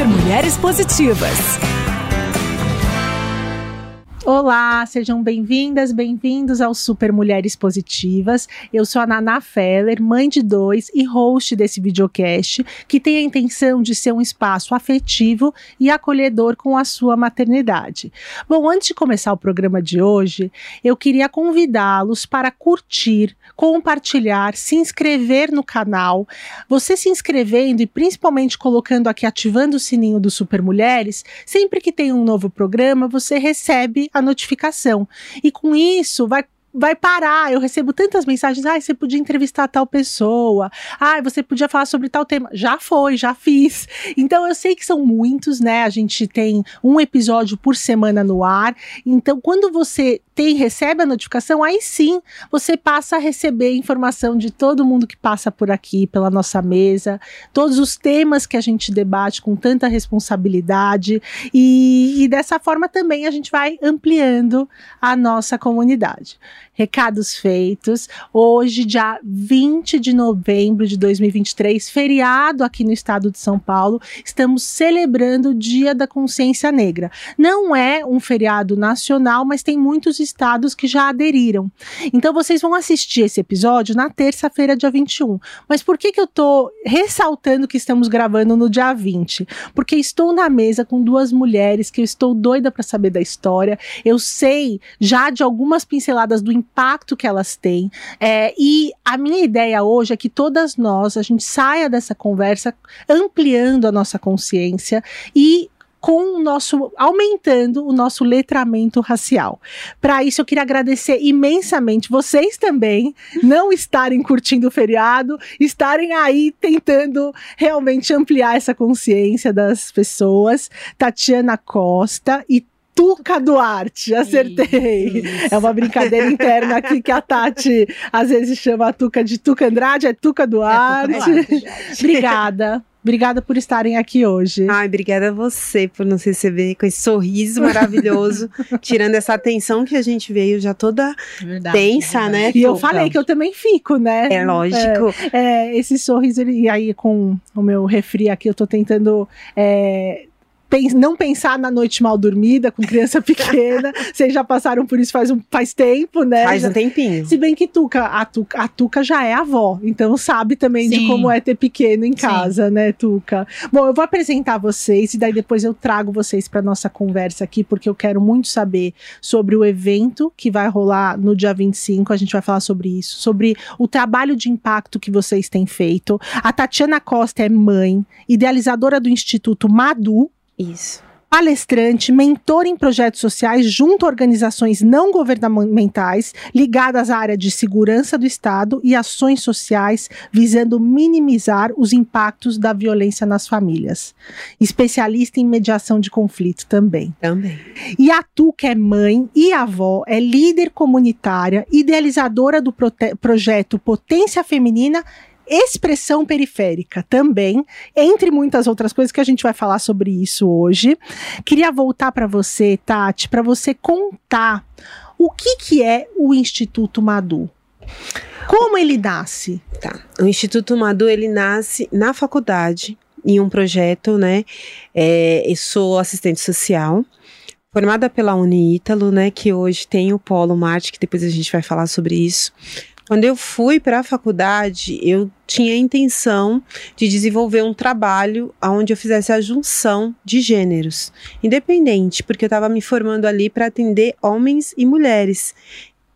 Super Mulheres Positivas. Olá, sejam bem-vindas, bem-vindos ao Super Mulheres Positivas. Eu sou a Naná Feller, mãe de dois e host desse videocast, que tem a intenção de ser um espaço afetivo e acolhedor com a sua maternidade. Bom, antes de começar o programa de hoje, eu queria convidá-los para curtir, compartilhar, se inscrever no canal. Você se inscrevendo e principalmente colocando aqui, ativando o sininho do Super Mulheres, sempre que tem um novo programa, você recebe a notificação. E com isso, vai vai parar. Eu recebo tantas mensagens. Ah, você podia entrevistar tal pessoa. Ah, você podia falar sobre tal tema. Já foi, já fiz. Então eu sei que são muitos, né? A gente tem um episódio por semana no ar. Então, quando você tem, recebe a notificação, aí sim você passa a receber informação de todo mundo que passa por aqui, pela nossa mesa, todos os temas que a gente debate com tanta responsabilidade, e, e dessa forma também a gente vai ampliando a nossa comunidade. Recados feitos. Hoje, dia 20 de novembro de 2023, feriado aqui no estado de São Paulo, estamos celebrando o Dia da Consciência Negra. Não é um feriado nacional, mas tem muitos estados que já aderiram. Então, vocês vão assistir esse episódio na terça-feira, dia 21. Mas por que, que eu tô ressaltando que estamos gravando no dia 20? Porque estou na mesa com duas mulheres que eu estou doida para saber da história. Eu sei já de algumas pinceladas do impacto que elas têm. É, e a minha ideia hoje é que todas nós, a gente saia dessa conversa ampliando a nossa consciência e com o nosso aumentando o nosso letramento racial. Para isso eu queria agradecer imensamente vocês também não estarem curtindo o feriado, estarem aí tentando realmente ampliar essa consciência das pessoas. Tatiana Costa e Tuca Duarte, acertei. Isso. É uma brincadeira interna aqui que a Tati às vezes chama a Tuca de Tuca Andrade, é Tuca Duarte. É Tuca Duarte Obrigada. Obrigada por estarem aqui hoje. Ai, obrigada a você por nos receber com esse sorriso maravilhoso, tirando essa atenção que a gente veio já toda verdade, tensa, verdade. né? E eu falei que eu também fico, né? É lógico. É, é, esse sorriso, e aí com o meu refri aqui, eu tô tentando é, não pensar na noite mal dormida com criança pequena. Vocês já passaram por isso faz, um, faz tempo, né? Faz um tempinho. Se bem que Tuca, a, Tuca, a Tuca já é avó, então sabe também Sim. de como é ter pequeno em casa, Sim. né, Tuca? Bom, eu vou apresentar vocês e daí depois eu trago vocês para nossa conversa aqui, porque eu quero muito saber sobre o evento que vai rolar no dia 25. A gente vai falar sobre isso, sobre o trabalho de impacto que vocês têm feito. A Tatiana Costa é mãe, idealizadora do Instituto Madu, isso. Palestrante, mentor em projetos sociais junto a organizações não governamentais ligadas à área de segurança do Estado e ações sociais visando minimizar os impactos da violência nas famílias. Especialista em mediação de conflito também. Também. E a Tu, que é mãe e avó, é líder comunitária, idealizadora do projeto Potência Feminina expressão periférica também, entre muitas outras coisas que a gente vai falar sobre isso hoje. Queria voltar para você, Tati, para você contar o que, que é o Instituto Madu. Como ele nasce? Tá. O Instituto Madu ele nasce na faculdade em um projeto, né? É, eu sou assistente social formada pela Uniítalo, né, que hoje tem o Polo Marte, que depois a gente vai falar sobre isso. Quando eu fui para a faculdade, eu tinha a intenção de desenvolver um trabalho onde eu fizesse a junção de gêneros, independente, porque eu estava me formando ali para atender homens e mulheres.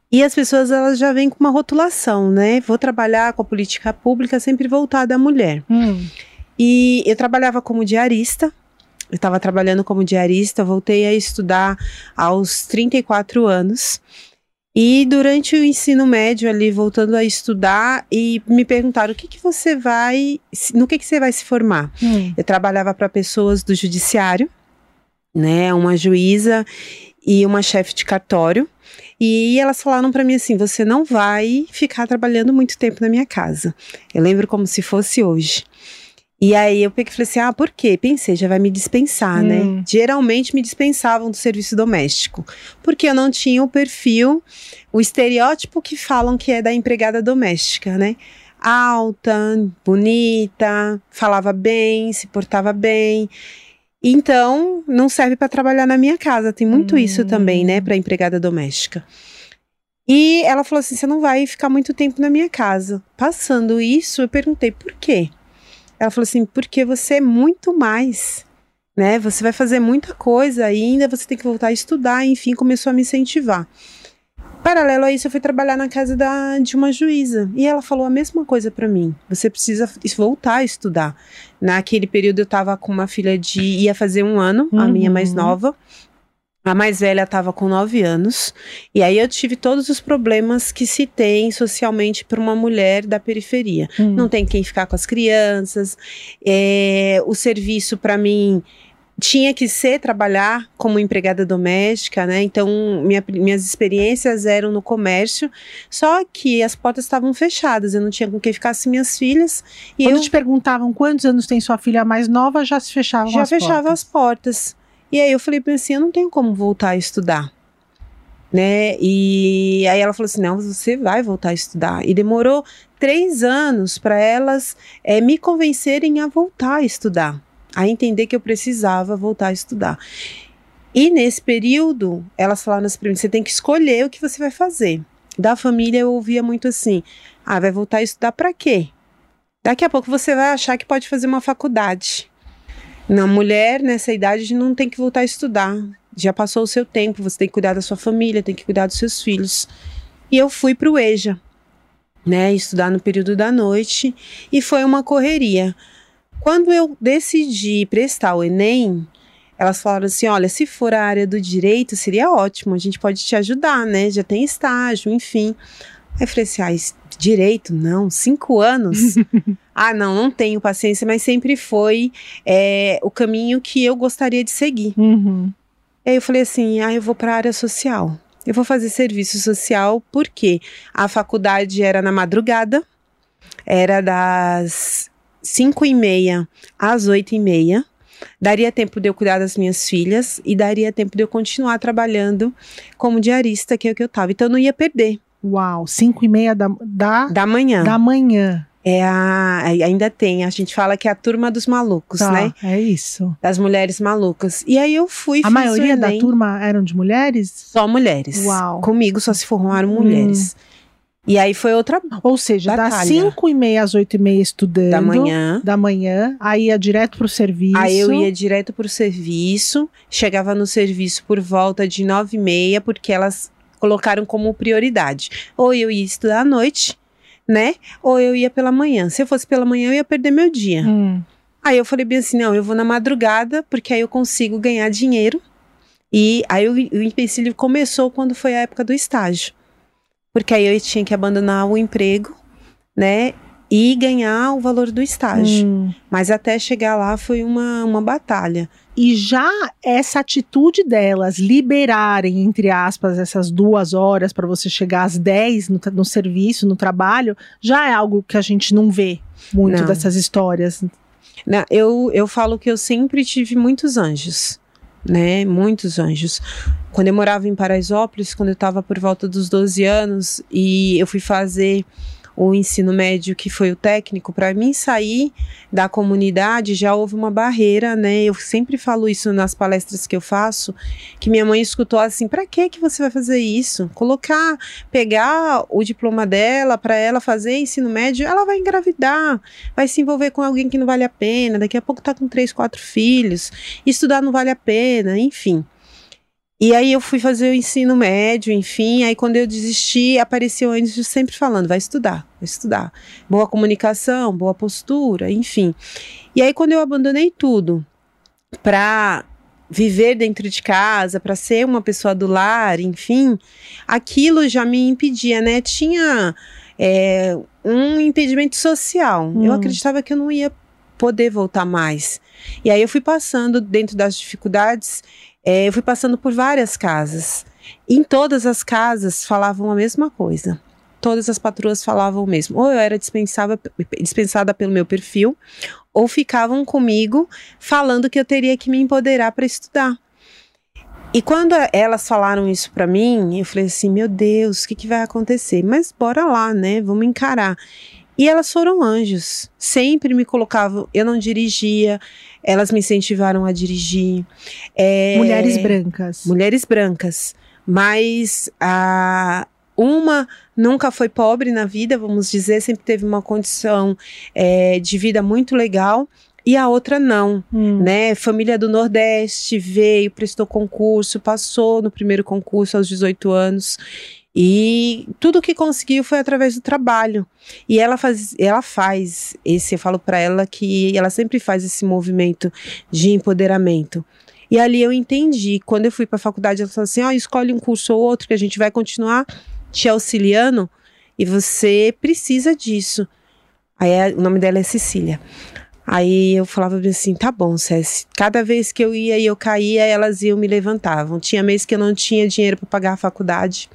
E as pessoas elas já vêm com uma rotulação, né? Vou trabalhar com a política pública sempre voltada à mulher. Hum. E eu trabalhava como diarista, eu estava trabalhando como diarista, voltei a estudar aos 34 anos. E durante o ensino médio ali, voltando a estudar, e me perguntaram o que, que você vai, no que, que você vai se formar. Hum. Eu trabalhava para pessoas do judiciário, né, uma juíza e uma chefe de cartório. E elas falaram para mim assim: você não vai ficar trabalhando muito tempo na minha casa. Eu lembro como se fosse hoje. E aí eu peguei e falei assim: ah, por quê? Pensei, já vai me dispensar, né? hum. né? Geralmente me dispensavam do serviço doméstico, porque eu não tinha o perfil, o estereótipo que falam que é da empregada doméstica, né? Alta, bonita, falava bem, se portava bem. Então, não serve para trabalhar na minha casa. Tem muito Hum. isso também, né, para empregada doméstica. E ela falou assim: você não vai ficar muito tempo na minha casa. Passando isso, eu perguntei por quê. Ela falou assim: porque você é muito mais. Né? Você vai fazer muita coisa ainda, você tem que voltar a estudar, enfim, começou a me incentivar. Paralelo a isso, eu fui trabalhar na casa da, de uma juíza e ela falou a mesma coisa para mim. Você precisa voltar a estudar. Naquele período eu tava com uma filha de ia fazer um ano, a minha mais Uhum. nova. A mais velha estava com nove anos. E aí eu tive todos os problemas que se tem socialmente para uma mulher da periferia. Hum. Não tem quem ficar com as crianças. é, o serviço, para mim, tinha que ser trabalhar como empregada doméstica, né? Então, minha- minhas experiências eram no comércio, só que as portas estavam fechadas. Eu não tinha com quem ficasse minhas filhas. E Quando eu te perguntavam quantos anos tem sua filha mais nova, já se fechavam já as fechava portas. as portas. E aí eu falei pra assim, eu não tenho como voltar a estudar. Né? E aí ela falou assim: não, você vai voltar a estudar. E demorou três anos para elas eh, me convencerem a voltar a estudar, a entender que eu precisava voltar a estudar. E nesse período, elas falaram assim pra mim: você tem que escolher o que você vai fazer. Da família eu ouvia muito assim: ah, vai voltar a estudar para quê? Daqui a pouco você vai achar que pode fazer uma faculdade. Na mulher, nessa idade, não tem que voltar a estudar. Já passou o seu tempo, você tem que cuidar da sua família, tem que cuidar dos seus filhos. E eu fui para o EJA, né, estudar no período da noite, e foi uma correria. Quando eu decidi prestar o Enem, elas falaram assim: olha, se for a área do direito, seria ótimo, a gente pode te ajudar, né? Já tem estágio, enfim. Aí eu falei assim: ah, direito? Não, cinco anos? ah, não, não tenho paciência, mas sempre foi é, o caminho que eu gostaria de seguir. Uhum. E aí eu falei assim: ah, eu vou para a área social. Eu vou fazer serviço social porque a faculdade era na madrugada, era das 5 e meia às 8 e meia. Daria tempo de eu cuidar das minhas filhas e daria tempo de eu continuar trabalhando como diarista, que é o que eu tava. Então eu não ia perder. Uau, cinco e meia da, da, Da manhã. da manhã. É a, ainda tem, a gente fala que é a turma dos malucos, Tá, né? É isso. Das mulheres malucas. E aí eu fui A maioria da turma eram de mulheres? Só mulheres. Uau. Comigo só se formaram Hum. mulheres. E aí foi outra Ou seja, das Batalha. cinco e meia às oito e meia estudando. da manhã. Da manhã, aí ia direto pro serviço. Aí eu ia direto pro serviço, chegava no serviço por volta de nove e meia, porque elas colocaram como prioridade. Ou eu ia estudar à noite, né? Ou eu ia pela manhã. Se eu fosse pela manhã, eu ia perder meu dia. Hum. Aí eu falei bem assim, não, eu vou na madrugada, porque aí eu consigo ganhar dinheiro. E aí o, o empecilho começou quando foi a época do estágio. Porque aí eu tinha que abandonar o emprego, né? E ganhar o valor do estágio. Hum. Mas até chegar lá foi uma, uma batalha. E já essa atitude delas liberarem, entre aspas, essas duas horas para você chegar às 10 no, no serviço, no trabalho, já é algo que a gente não vê muito Não. dessas histórias. Né, eu, eu falo que eu sempre tive muitos anjos, né? Muitos anjos. Quando eu morava em Paraisópolis, quando eu estava por volta dos 12 anos, e eu fui fazer o ensino médio, que foi o técnico, para mim sair da comunidade já houve uma barreira, né? Eu sempre falo isso nas palestras que eu faço, que minha mãe escutou assim: para que que você vai fazer isso? Colocar, pegar o diploma dela para ela fazer ensino médio, ela vai engravidar, vai se envolver com alguém que não vale a pena, daqui a pouco tá com três, quatro filhos, estudar não vale a pena, enfim. E aí eu fui fazer o ensino médio, enfim, aí quando eu desisti, apareceu antes sempre falando, vai estudar, vai estudar. Boa comunicação, boa postura, enfim. E aí quando eu abandonei tudo para viver dentro de casa, para ser uma pessoa do lar, enfim, aquilo já me impedia, né? Tinha é, um impedimento social. Eu Hum. acreditava que eu não ia poder voltar mais. E aí eu fui passando dentro das dificuldades, é, eu fui passando por várias casas. Em todas as casas falavam a mesma coisa. Todas as patroas falavam o mesmo. Ou eu era dispensava, dispensada pelo meu perfil, ou ficavam comigo falando que eu teria que me empoderar para estudar. E quando elas falaram isso para mim, eu falei assim: meu Deus, o que, que vai acontecer? Mas bora lá, né? Vamos encarar. E elas foram anjos, sempre me colocavam. Eu não dirigia, elas me incentivaram a dirigir. É, Mulheres brancas. mulheres brancas, mas a uma nunca foi pobre na vida, vamos dizer, sempre teve uma condição é, de vida muito legal. E a outra não, Hum. né? Família do Nordeste veio, prestou concurso, passou no primeiro concurso aos 18 anos. E tudo que conseguiu foi através do trabalho. E ela faz, ela faz esse, eu falo para ela que ela sempre faz esse movimento de empoderamento. E ali eu entendi. Quando eu fui para a faculdade, ela falou assim: ó, escolhe um curso ou outro que a gente vai continuar te auxiliando e você precisa disso. Aí a- o nome dela é Cecília. Aí eu falava assim, tá bom, Céci. Cada vez que eu ia e eu caía, elas iam me levantavam. Tinha mês que eu não tinha dinheiro para pagar a faculdade.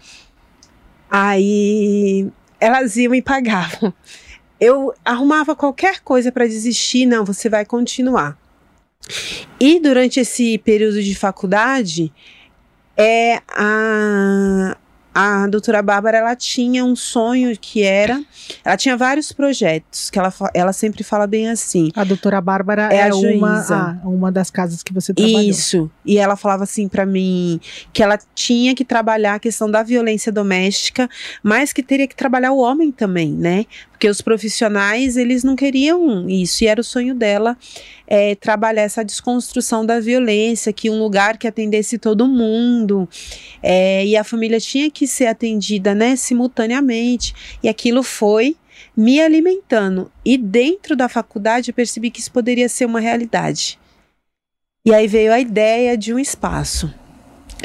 Aí elas iam e pagavam. Eu arrumava qualquer coisa para desistir, não, você vai continuar. E durante esse período de faculdade, é a a doutora Bárbara ela tinha um sonho que era, ela tinha vários projetos que ela, ela sempre fala bem assim. A doutora Bárbara É é, a uma, juíza. ah, uma das casas que você trabalhou. Isso. E ela falava assim pra mim que ela tinha que trabalhar a questão da violência doméstica, mas que teria que trabalhar o homem também, né? Porque os profissionais, eles não queriam isso. E era o sonho dela é, trabalhar essa desconstrução da violência, que um lugar que atendesse todo mundo. é, e a família tinha que ser atendida, né, simultaneamente. E aquilo foi me alimentando. E dentro da faculdade eu percebi que isso poderia ser uma realidade. E aí veio a ideia de um espaço.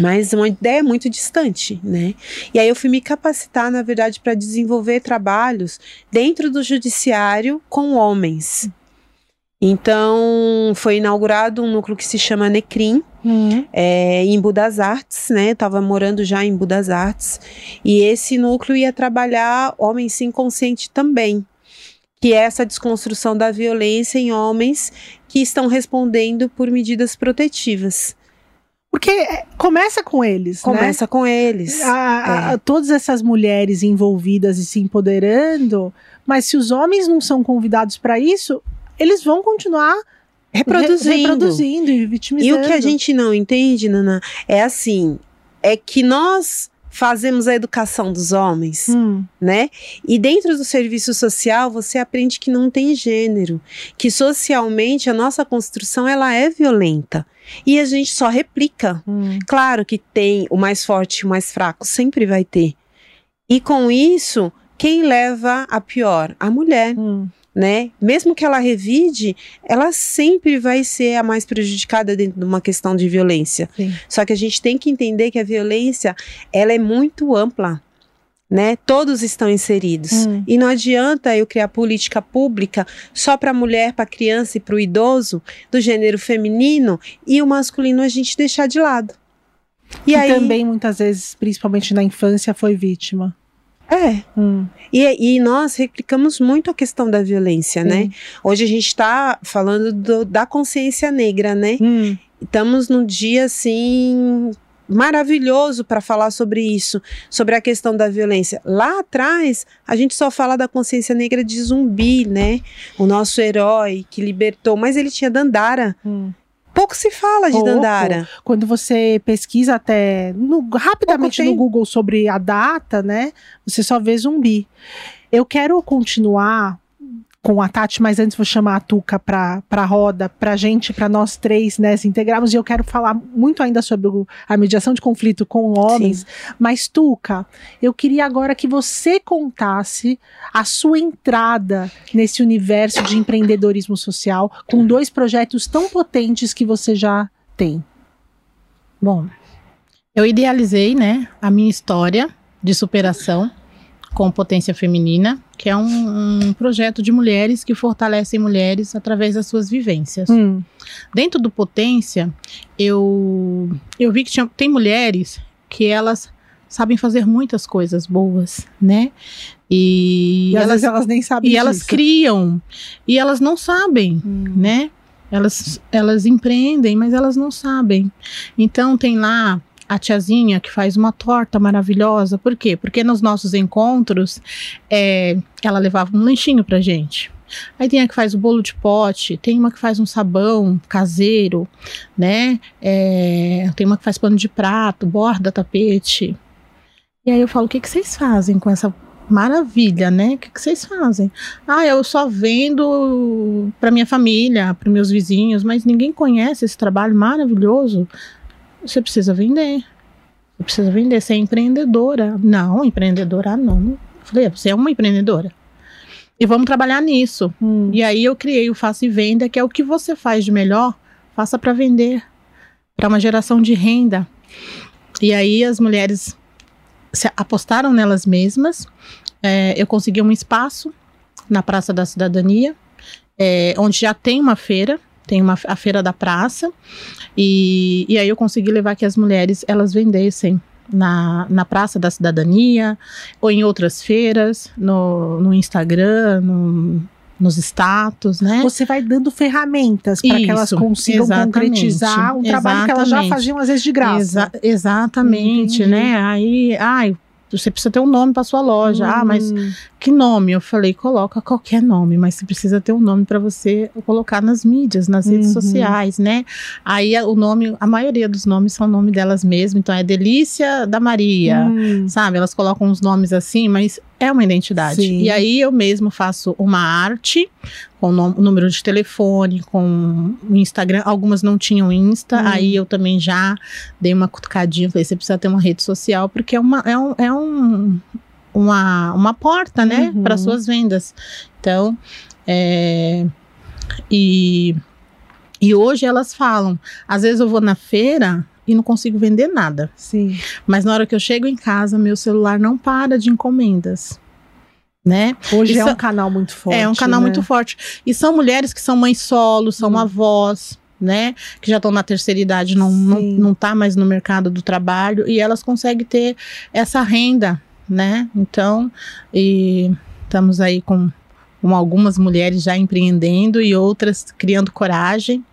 Mas uma ideia muito distante, né? E aí eu fui me capacitar, na verdade, para desenvolver trabalhos dentro do judiciário com homens. Então, foi inaugurado um núcleo que se chama Necrim, Hum. é, em Budas Artes, né? Eu tava morando já em Budas Artes. E esse núcleo ia trabalhar homem sim consciente também, que é essa desconstrução da violência em homens que estão respondendo por medidas protetivas. Porque é, começa com eles, né? Começa com eles. A- a- É. Todas essas mulheres envolvidas e se empoderando, mas se os homens não são convidados para isso, eles vão continuar re- Reproduzindo. reproduzindo e E vitimizando. o que a gente não entende, Nana, é assim, é que nós fazemos a educação dos homens, Hum, né? E dentro do serviço social, você aprende que não tem gênero, que socialmente a nossa construção ela é violenta. E a gente só replica. hum. Claro que tem o mais forte e o mais fraco, sempre vai ter. E com isso, quem leva a pior? A mulher Hum. Né? Mesmo que ela revide, ela sempre vai ser a mais prejudicada dentro de uma questão de violência. Sim. Só que a gente tem que entender que a violência, ela é muito ampla, né? Todos estão inseridos. Hum. E não adianta eu criar política pública só para a mulher, para a criança e para o idoso, do gênero feminino, e o masculino a gente deixar de lado. E, E aí, também, muitas vezes, principalmente na infância, foi vítima. É, Hum. E, e nós replicamos muito a questão da violência, Sim. né? Hoje a gente está falando do- da consciência negra, né? Hum. Estamos num dia assim maravilhoso para falar sobre isso, sobre a questão da violência. Lá atrás, a gente só fala da consciência negra de Zumbi, né? O nosso herói que libertou, mas ele tinha Dandara. Hum. Pouco se fala de Pouco. Dandara. Quando você pesquisa até no- rapidamente no Google sobre a data, né? Você só vê zumbi. Eu quero continuar com a Tati, mas antes vou chamar a Tuca para a roda, para gente, para nós três, né, se integrarmos. E eu quero falar muito ainda sobre o- a mediação de conflito com homens. Mas, Tuca, eu queria agora que você contasse a sua entrada nesse universo de empreendedorismo social com dois projetos tão potentes que você já tem. Bom, eu idealizei, né, a minha história de superação com potência feminina, que é um, um projeto de mulheres que fortalecem mulheres através das suas vivências. Hum, Dentro do potência, eu eu vi que tinha, tem mulheres que elas sabem fazer muitas coisas boas, né? E, E, elas, elas nem sabem e elas disso. criam e elas não sabem Hum, né? Elas, elas empreendem, mas elas não sabem. Então tem lá a tiazinha que faz uma torta maravilhosa. Por quê? Porque nos nossos encontros, é, ela levava um lanchinho pra gente. Aí tem a que faz o bolo de pote, tem uma que faz um sabão caseiro, né? É, tem uma que faz pano de prato, borda tapete. E aí eu falo, o que, que vocês fazem com essa maravilha, né? O que, que vocês fazem? Ah, eu só vendo para minha família, para meus vizinhos, mas ninguém conhece esse trabalho maravilhoso. Você precisa vender. Você precisa vender. Você é empreendedora. Não, empreendedora não. Eu falei, você é uma empreendedora. E vamos trabalhar nisso. Hum. E aí eu criei o Faça e Venda, que é o que você faz de melhor, faça para vender, para uma geração de renda. E aí as mulheres se apostaram nelas mesmas. É, eu consegui um espaço na Praça da Cidadania, é, onde já tem uma feira, tem uma, a feira da praça, e, e aí eu consegui levar que as mulheres elas vendessem na, na Praça da Cidadania ou em outras feiras, no, no Instagram, no, nos status, né? Você vai dando ferramentas para que elas consigam concretizar um trabalho que elas já faziam às vezes de graça. Exa- exatamente, Entendi. né? Aí, ai, você precisa ter um nome para sua loja. Ah, mas Hum, que nome? Eu falei, coloca qualquer nome, mas você precisa ter um nome para você colocar nas mídias, nas redes Uhum. sociais, né? Aí o nome, a maioria dos nomes são o nome delas mesmas, então é Delícia da Maria. hum. Sabe, elas colocam uns nomes assim, mas é uma identidade. Sim. E aí eu mesmo faço uma arte com o número de telefone, com o Instagram. Algumas não tinham Insta, Hum. aí eu também já dei uma cutucadinha, falei, você precisa ter uma rede social, porque é uma, é um, é um- uma, uma porta, né, Uhum. para suas vendas. Então, é, e, e hoje elas falam, às vezes eu vou na feira e não consigo vender nada. Sim. Mas na hora que eu chego em casa, meu celular não para de encomendas. Né? Hoje Isso é um canal muito forte. é um canal né? muito forte. E são mulheres que são mães solo, são Hum. avós, né? Que já estão na terceira idade, não, não, não tá mais no mercado do trabalho. E elas conseguem ter essa renda, né? Então, e estamos aí com, com algumas mulheres já empreendendo e outras criando coragem.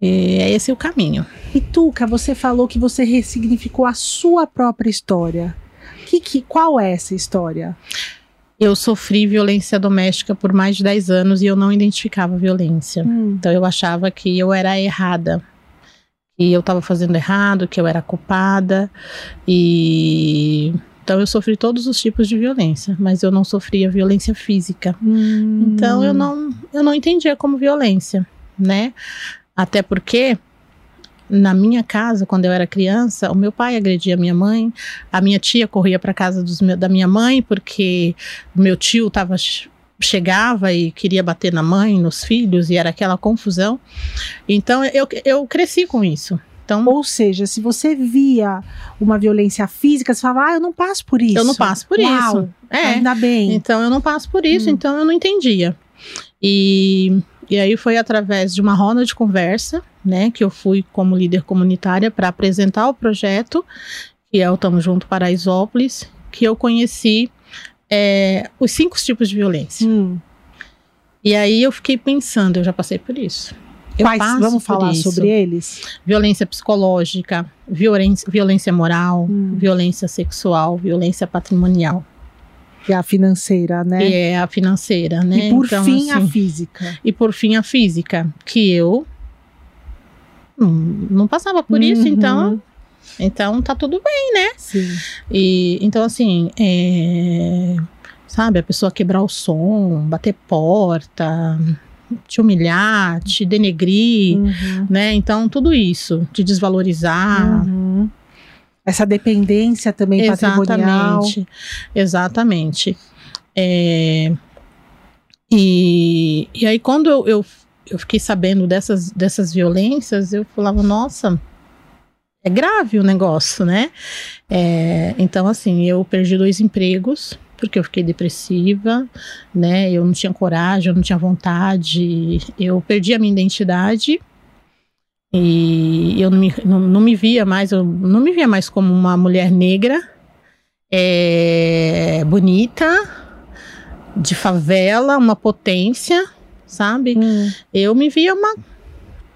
E é esse o caminho. E Tuca, você falou que você ressignificou a sua própria história. Que, que, qual é essa história? Eu sofri violência doméstica por mais de 10 anos e eu não identificava violência. Hum, Então eu achava que eu era errada, que eu estava fazendo errado, que eu era culpada e então eu sofri todos os tipos de violência, mas eu não sofria violência física. hum. Então eu não eu não entendia como violência, né? Até porque na minha casa, quando eu era criança, o meu pai agredia a minha mãe, a minha tia corria para casa dos da minha mãe porque o meu tio tava, chegava e queria bater na mãe, nos filhos, e era aquela confusão. Então eu, eu cresci com isso. Então Ou seja, se você via uma violência física, você falava, ah, eu não passo por isso. eu não passo por Uau, isso. É. Ainda bem. Então eu não passo por isso, Hum. então eu não entendia. E, e aí foi através de uma roda de conversa, né, que eu fui como líder comunitária para apresentar o projeto, que é o Tamo Junto Paraisópolis, que eu conheci é, os cinco tipos de violência. Hum. E aí eu fiquei pensando, eu já passei por isso. Eu Quais- vamos falar isso. sobre eles? Violência psicológica, violência, violência moral, Hum. violência sexual, violência patrimonial, Que é a financeira, né? que é a financeira, né? E por Então, fim, a assim, física. E por fim, a física, que eu não, não passava por isso, Uhum. então, então tá tudo bem. Sim. E então assim, é, sabe, a pessoa quebrar o som, bater porta, te humilhar, te denegrir, Uhum. né? Então tudo isso, te desvalorizar. Uhum. Essa dependência também patrimonial. Exatamente, exatamente. É, e, e aí quando eu, eu, eu fiquei sabendo dessas, dessas violências, eu falava, nossa, é grave o negócio, né? É, então, assim, eu perdi dois empregos, porque eu fiquei depressiva, né? Eu não tinha coragem, eu não tinha vontade, eu perdi a minha identidade. E eu não me, não, não me via mais, eu não me via mais como uma mulher negra, é, bonita, de favela, uma potência, sabe? Hum. Eu me via uma,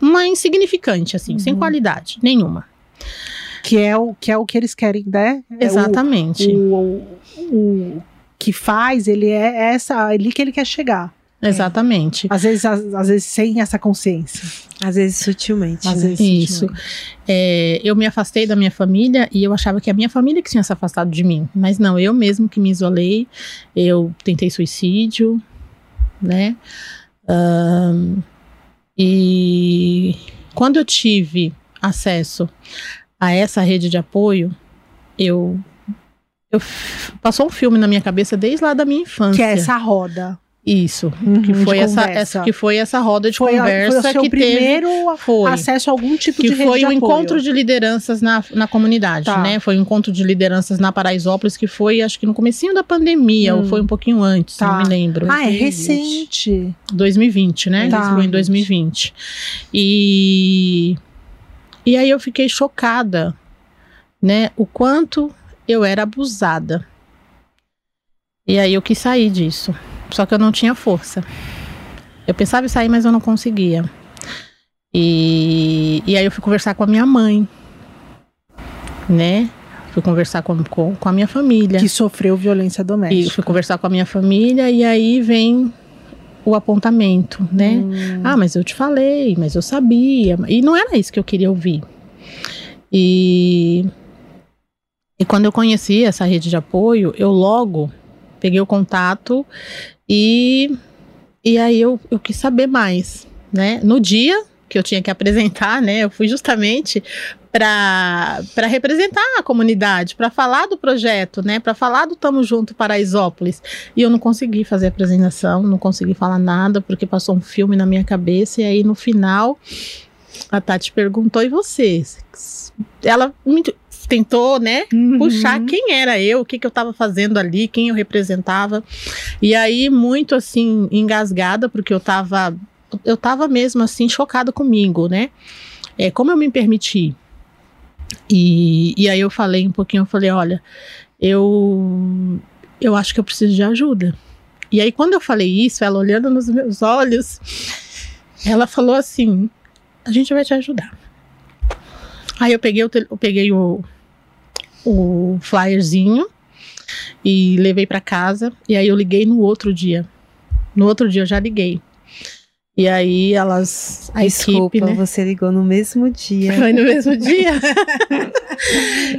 uma insignificante, assim, sem Uhum. qualidade nenhuma. Que é o que, é o que eles querem, né? É Exatamente. o, o, o que faz, ele é essa, ali que ele quer chegar. Exatamente. Às vezes, às, às vezes sem essa consciência. Às vezes sutilmente. Às né? vezes Isso. sutilmente. É, eu me afastei da minha família e eu achava que a minha família que tinha se afastado de mim. Mas não, eu mesmo que me isolei. Eu tentei suicídio, né? Ahn, e quando eu tive acesso a essa rede de apoio, eu, eu passou um filme na minha cabeça desde lá da minha infância. Que é essa roda. Isso, Uhum, que foi essa, conversa. essa que foi essa roda de Foi, a- foi conversa o seu que teve primeiro foi acesso a algum tipo que de rede foi de um apoio. encontro de lideranças na, na comunidade, Tá. né? Foi um encontro de lideranças na Paraisópolis que foi, acho que no comecinho da pandemia, Hum. ou foi um pouquinho antes, Tá. não me lembro. Ah, é 2020. recente. 2020, né? Tá. Foi em 2020. E e aí eu fiquei chocada, né? O quanto eu era abusada. E aí eu quis sair disso. Só que eu não tinha força. Eu pensava em sair, mas eu não conseguia. E, e aí eu fui conversar com a minha mãe, né? Fui conversar com, com, com a minha família. Que sofreu violência E doméstica. fui conversar com a minha família e aí vem o apontamento, né? Hum. Ah, mas eu te falei, mas eu sabia. E não era isso que eu queria ouvir. E, e quando eu conheci essa rede de apoio, eu logo peguei o contato e, e aí eu, eu quis saber mais, né? No dia que eu tinha que apresentar, né? Eu fui justamente para representar a comunidade, para falar do projeto, né? Para falar do Tamo Junto Paraisópolis. E eu não consegui fazer a apresentação, não consegui falar nada, porque passou um filme na minha cabeça. E aí, no final, a Tati perguntou: e você? Ela tentou, né? Uhum. Puxar quem era eu, o que, que eu estava fazendo ali, quem eu representava. E aí, muito assim, engasgada, porque eu estava eu tava mesmo assim, chocada comigo, né? É, como eu me permiti. E, e aí eu falei um pouquinho, eu falei, olha, eu, eu acho que eu preciso de ajuda. E aí, quando eu falei isso, ela olhando nos meus olhos, ela falou assim: a gente vai te ajudar. Aí eu peguei o, eu peguei o, o flyerzinho e levei para casa. E aí eu liguei no outro dia. No outro dia eu já liguei. E aí elas, a Desculpa, equipe, né? você ligou no mesmo dia. Foi no mesmo dia.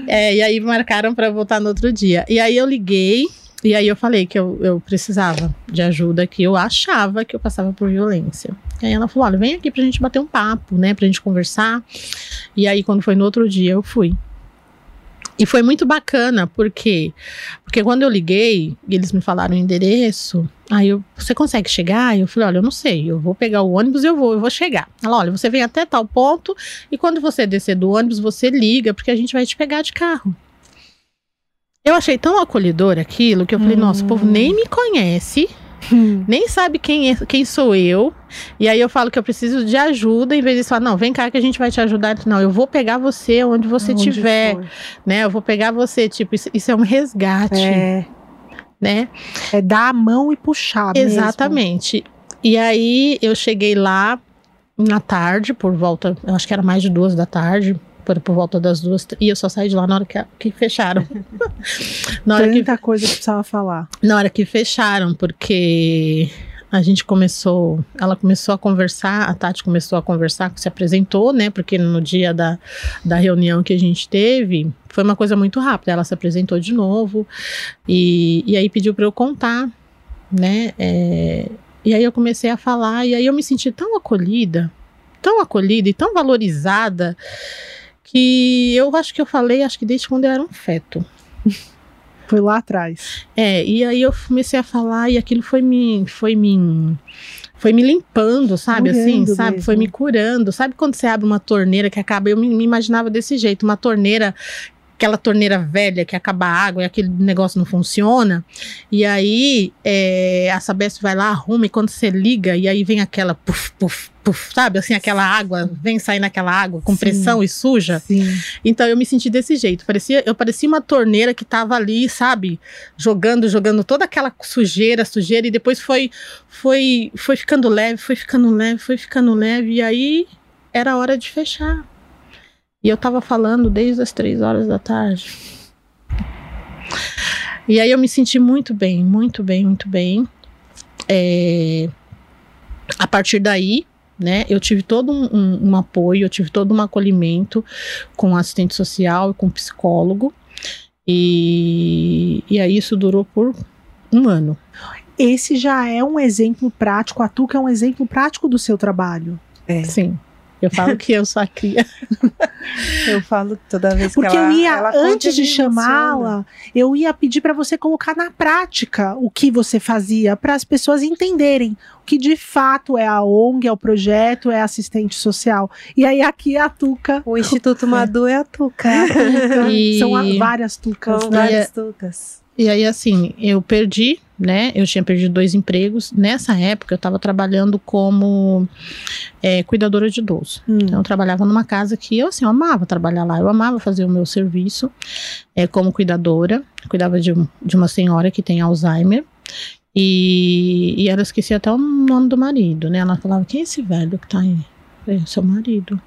é, e aí marcaram para voltar no outro dia. E aí eu liguei, e aí eu falei que eu, eu precisava de ajuda, que eu achava que eu passava por violência. E aí ela falou: olha, vem aqui pra gente bater um papo, né? Pra gente conversar. E aí, quando foi no outro dia, eu fui. E foi muito bacana, porque porque quando eu liguei e eles me falaram o endereço, aí eu, você consegue chegar? Eu falei, olha, eu não sei, eu vou pegar o ônibus e eu vou, eu vou chegar. Ela, olha, você vem até tal ponto e quando você descer do ônibus, você liga, porque a gente vai te pegar de carro. Eu achei tão acolhedor aquilo que eu falei, nossa, o povo nem me conhece, Hum. nem sabe quem, é, quem sou eu. E aí eu falo que eu preciso de ajuda, em vez de falar, não, vem cá que a gente vai te ajudar. Não, eu vou pegar você onde você estiver, for. né? Eu vou pegar você, tipo, isso, isso é um resgate, É, né? é dar a mão e puxar mesmo. Exatamente. E aí eu cheguei lá na tarde, por volta, eu acho que era mais de duas da tarde, por, por volta das duas, e eu só saí de lá na hora que, que fecharam. na, hora que, Tanta coisa que precisava falar. na hora que fecharam, porque a gente começou, ela começou a conversar, a Tati começou a conversar, se apresentou, né? Porque no dia da, da reunião que a gente teve, foi uma coisa muito rápida. Ela se apresentou de novo e, e aí pediu para eu contar, né? é, e aí eu comecei a falar, e aí eu me senti tão acolhida, tão acolhida e tão valorizada, que eu acho que eu falei, acho que desde quando eu era um feto. Foi lá atrás. É, e aí eu comecei a falar e aquilo foi me foi me foi me limpando, sabe assim, sabe? mesmo. Foi me curando. Sabe quando você abre uma torneira que acaba, eu me, me imaginava desse jeito, uma torneira aquela torneira velha que acaba a água e aquele negócio não funciona. E aí é, a Sabesp vai lá, arruma, e quando você liga, e aí vem aquela puf, puf, puf, sabe? Assim, aquela água, vem sair naquela água com Sim. pressão e suja. Sim. Então eu me senti desse jeito. Parecia, eu parecia uma torneira que tava ali, sabe, jogando, jogando toda aquela sujeira, sujeira e depois foi foi foi ficando leve, foi ficando leve, foi ficando leve e aí era hora de fechar. E eu tava falando desde as três horas da tarde. E aí eu me senti muito bem, muito bem, muito bem. É, a partir daí, né, eu tive todo um, um, um, apoio, eu tive todo um acolhimento com assistente social e com psicólogo. E, e aí isso durou por um ano. Esse já é um exemplo prático, a Tuca é um exemplo prático do seu trabalho. É. Sim. Eu falo que eu sou a cria. eu falo toda vez Porque que ela Porque eu ia, ela antes de chamá-la, eu ia pedir para você colocar na prática o que você fazia, para as pessoas entenderem o que de fato é a ONG, é o projeto, é assistente social. E aí aqui é a Tuca. O Instituto Madu é a Tuca. É a tuca. E... São várias Tucas. São né? várias Tucas. E aí, assim, eu perdi, né? Eu tinha perdido dois empregos. Nessa época, eu estava trabalhando como é, cuidadora de idoso. Hum. Então, eu trabalhava numa casa que eu, assim, eu amava trabalhar lá. Eu amava fazer o meu serviço é, como cuidadora. Eu cuidava de, de uma senhora que tem Alzheimer. E, e ela esquecia até o nome do marido, né? Ela falava, quem é esse velho que tá aí? É seu marido.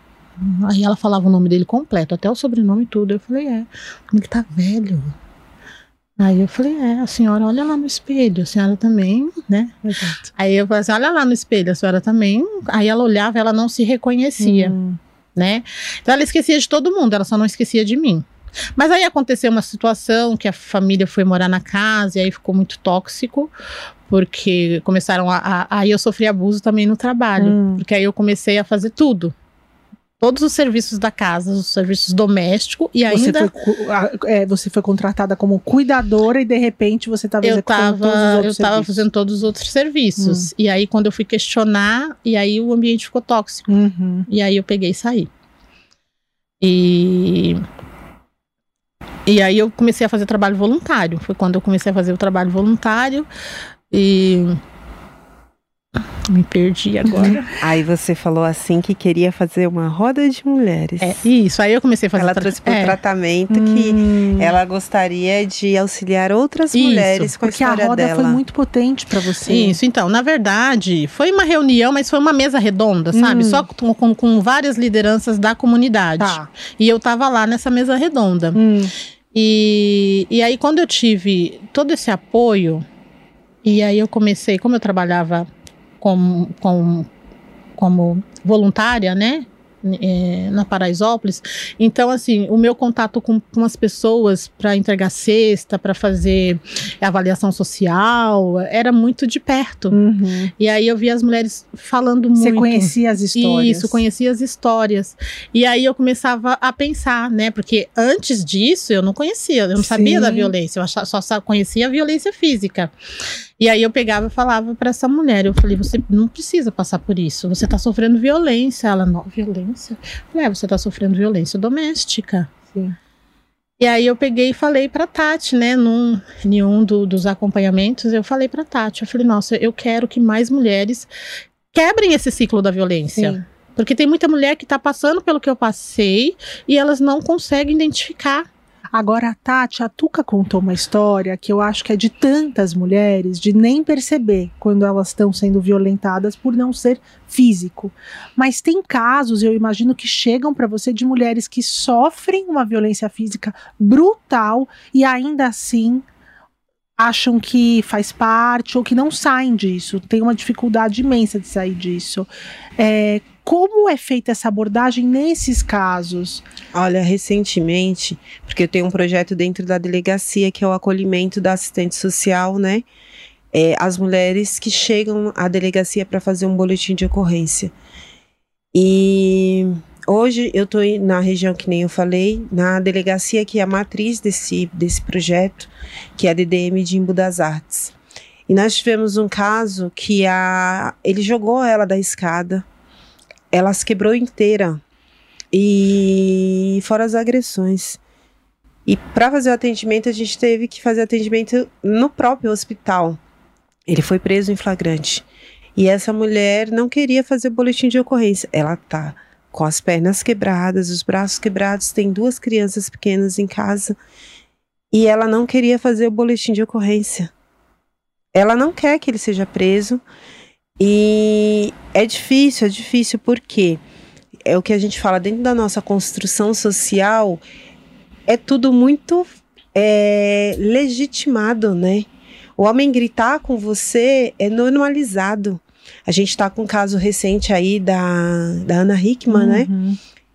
Aí ela falava o nome dele completo, até o sobrenome e tudo. Eu falei, é, ele tá velho. Aí eu falei, é, a senhora olha lá no espelho, a senhora também, né? Exato. Aí eu falei assim, olha lá no espelho, a senhora também. Aí ela olhava, ela não se reconhecia, hum. né? Então ela esquecia de todo mundo, ela só não esquecia de mim. Mas aí aconteceu uma situação que a família foi morar na casa e aí ficou muito tóxico, porque começaram a. a aí eu sofri abuso também no trabalho, hum. porque aí eu comecei a fazer tudo todos os serviços da casa, os serviços domésticos e ainda você foi, é, você foi contratada como cuidadora e de repente você estava eu estava eu estava fazendo todos os outros serviços. Hum. e aí quando eu fui questionar e aí o ambiente ficou tóxico. Uhum. e aí eu peguei e saí. E e aí eu comecei a fazer trabalho voluntário. Foi quando eu comecei a fazer o trabalho voluntário. E me perdi agora. Aí você falou assim que queria fazer uma roda de mulheres. É, isso, aí eu comecei a fazer Ela trouxe para o é. tratamento hum. que ela gostaria de auxiliar outras isso, mulheres com a história dela. Porque a roda foi muito potente para você. Isso, então, na verdade, foi uma reunião, mas foi uma mesa redonda, sabe? Hum. Só com, com, com, várias lideranças da comunidade. Tá. E eu tava lá nessa mesa redonda. Hum. E, e aí, quando eu tive todo esse apoio, e aí eu comecei, como eu trabalhava como, como, como voluntária, né? É, na Paraisópolis. Então, assim, o meu contato com, com as pessoas para entregar cesta, para fazer avaliação social, era muito de perto. Uhum. E aí eu via as mulheres falando muito. Você conhecia as histórias? Isso, conhecia as histórias. E aí eu começava a pensar, né? Porque antes disso eu não conhecia, eu não Sim. sabia da violência, eu só conhecia a violência física. E aí eu pegava e falava para essa mulher, eu falei, você não precisa passar por isso, você tá sofrendo violência. Ela, não, violência? Eu falei, é, você tá sofrendo violência doméstica. Sim. E aí eu peguei e falei para Tati, né, num, em um do, dos acompanhamentos, eu falei para Tati, eu falei, nossa, eu quero que mais mulheres quebrem esse ciclo da violência. Sim. Porque tem muita mulher que está passando pelo que eu passei e elas não conseguem identificar Agora, a Tati, a Tuca contou uma história que eu acho que é de tantas mulheres de nem perceber quando elas estão sendo violentadas por não ser físico. Mas tem casos, eu imagino, que chegam para você de mulheres que sofrem uma violência física brutal e ainda assim acham que faz parte ou que não saem disso, tem uma dificuldade imensa de sair disso. É, como é feita essa abordagem nesses casos? Olha, recentemente, porque eu tenho um projeto dentro da delegacia que é o acolhimento da assistente social, né? É, as mulheres que chegam à delegacia para fazer um boletim de ocorrência. E hoje eu estou na região que nem eu falei, na delegacia que é a matriz desse, desse projeto, que é a DDM de Imbu das Artes. E nós tivemos um caso que a, ele jogou ela da escada, ela se quebrou inteira. E fora as agressões. E para fazer o atendimento, a gente teve que fazer atendimento no próprio hospital. Ele foi preso em flagrante. E essa mulher não queria fazer boletim de ocorrência. Ela tá com as pernas quebradas, os braços quebrados, tem duas crianças pequenas em casa. E ela não queria fazer o boletim de ocorrência. Ela não quer que ele seja preso. E é difícil, é difícil porque é o que a gente fala dentro da nossa construção social, é tudo muito é, legitimado, né? O homem gritar com você é normalizado. A gente está com um caso recente aí da, da Ana Hickman, né?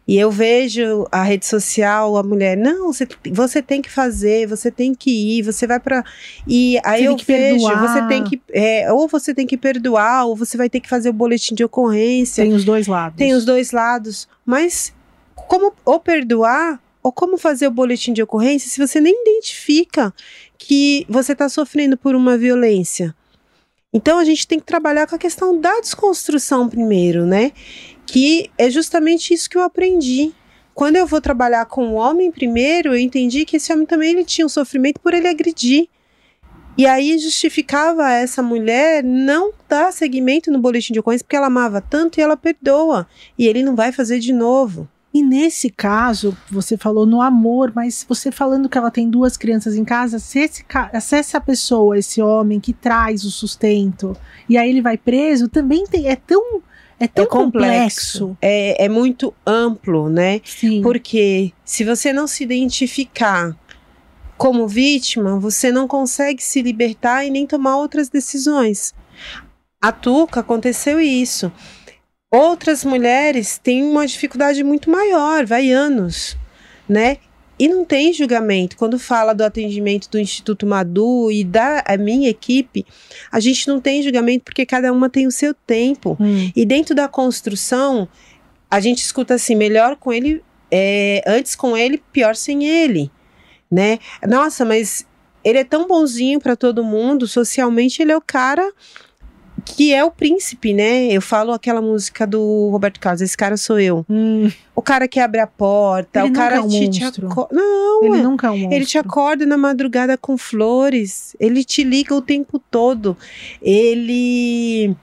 E eu vejo a rede social, a mulher, não, você, você tem que fazer, você tem que ir, você vai para E aí tem eu vejo, perdoar. você tem que. é, ou você tem que perdoar, ou você vai ter que fazer o boletim de ocorrência. Tem os dois lados. Tem os dois lados. Mas como ou perdoar, ou como fazer o boletim de ocorrência se você nem identifica que você está sofrendo por uma violência? Então a gente tem que trabalhar com a questão da desconstrução primeiro, né? Que é justamente isso que eu aprendi. Quando eu vou trabalhar com o homem primeiro, eu entendi que esse homem também ele tinha um sofrimento por ele agredir. E aí justificava essa mulher não dar seguimento no boletim de ocorrência porque ela amava tanto e ela perdoa. E ele não vai fazer de novo. E nesse caso, você falou no amor, mas você falando que ela tem duas crianças em casa, se, esse, se essa pessoa, esse homem que traz o sustento, e aí ele vai preso, também tem, é tão, é tão é complexo. É, é muito amplo, né? Sim. Porque se você não se identificar como vítima, você não consegue se libertar e nem tomar outras decisões. A Tuca aconteceu isso. Outras mulheres têm uma dificuldade muito maior, vai anos, né? E não tem julgamento. Quando fala do atendimento do Instituto Madu e da a minha equipe, a gente não tem julgamento porque cada uma tem o seu tempo. Hum. E dentro da construção, a gente escuta assim, melhor com ele, é, antes com ele, pior sem ele, né? Nossa, mas ele é tão bonzinho para todo mundo, socialmente ele é o cara que é o príncipe, né? Eu falo aquela música do Roberto Carlos, esse cara sou eu. Hum. O cara que abre a porta, Ele o cara é um te, te monstro. aco- Não, Ele é. nunca é um monstro. Ele te acorda na madrugada com flores. Ele te liga o tempo todo. Ele.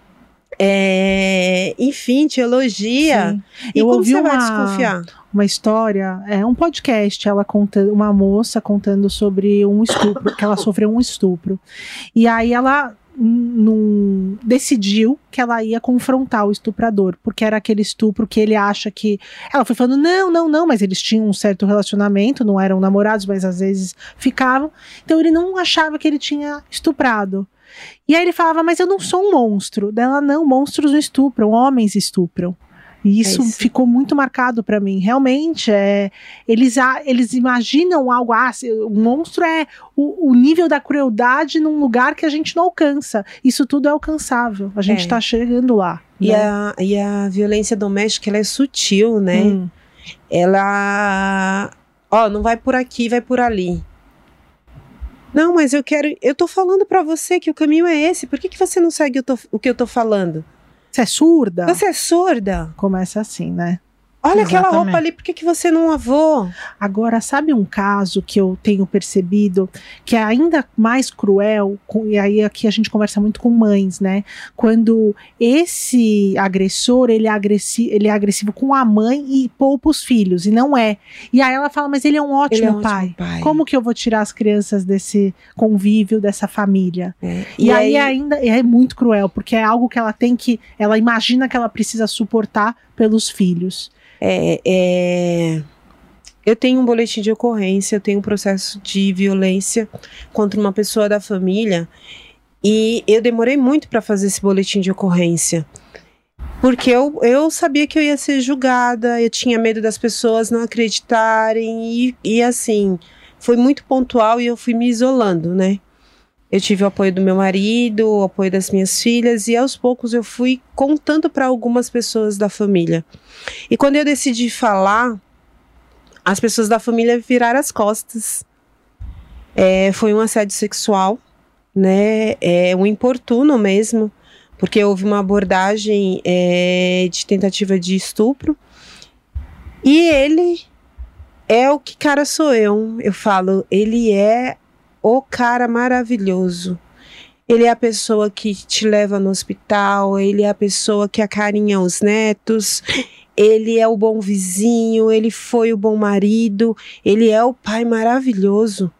é, enfim, te elogia. Sim. E Eu como ouvi você vai uma- desconfiar? uma história, é um podcast, ela contando, uma moça contando sobre um estupro, que ela sofreu um estupro. E aí ela num- decidiu que ela ia confrontar o estuprador, porque era aquele estupro que ele acha que. Ela foi falando, não, não, não, mas eles tinham um certo relacionamento, não eram namorados, mas às vezes ficavam. Então ele não achava que ele tinha estuprado. E aí ele falava, mas eu não sou um monstro. Dela, não, monstros não estupram, homens estupram. E isso, isso. ficou muito marcado pra mim. Realmente, é, eles, a- eles imaginam algo. Ah, o monstro é o, o nível da crueldade num lugar que a gente não alcança. Isso tudo é alcançável. A gente É. tá chegando lá. E, né? a, e a violência doméstica, ela é sutil, né? Hum. Ela. Ó, não vai por aqui, vai por ali. Não, mas eu quero. Eu tô falando pra você que o caminho é esse. Por que, que você não segue o, tô- o que eu tô falando? Você é surda? Você é surda? Começa assim, né? Olha aquela Exatamente. roupa ali, por que, que você não lavou? Agora, sabe um caso que eu tenho percebido que é ainda mais cruel? com- e aí aqui a gente conversa muito com mães, né? Quando esse agressor ele é, agressi ele é agressivo com a mãe e poupa os filhos, e não é. E aí ela fala, mas ele é um ótimo, Ele é um ótimo pai. pai. Como que eu vou tirar as crianças desse convívio, dessa família? É. E, aí, ainda é muito cruel, porque é algo que ela tem que. Ela imagina que ela precisa suportar pelos filhos. É, é, eu tenho um boletim de ocorrência, eu tenho um processo de violência contra uma pessoa da família e eu demorei muito para fazer esse boletim de ocorrência. Porque eu, eu sabia que eu ia ser julgada, eu tinha medo das pessoas não acreditarem e, e assim, foi muito pontual e eu fui me isolando, né? Eu tive o apoio do meu marido, o apoio das minhas filhas e aos poucos eu fui contando para algumas pessoas da família. E quando eu decidi falar, as pessoas da família viraram as costas. É, foi um assédio sexual, né? É um importuno mesmo, porque houve uma abordagem é, de tentativa de estupro. E ele é o que cara sou eu. Eu falo, ele é o cara maravilhoso. Ele é a pessoa que te leva no hospital, ele é a pessoa que acarinha os netos, ele é o bom vizinho, ele foi o bom marido, ele é o pai maravilhoso.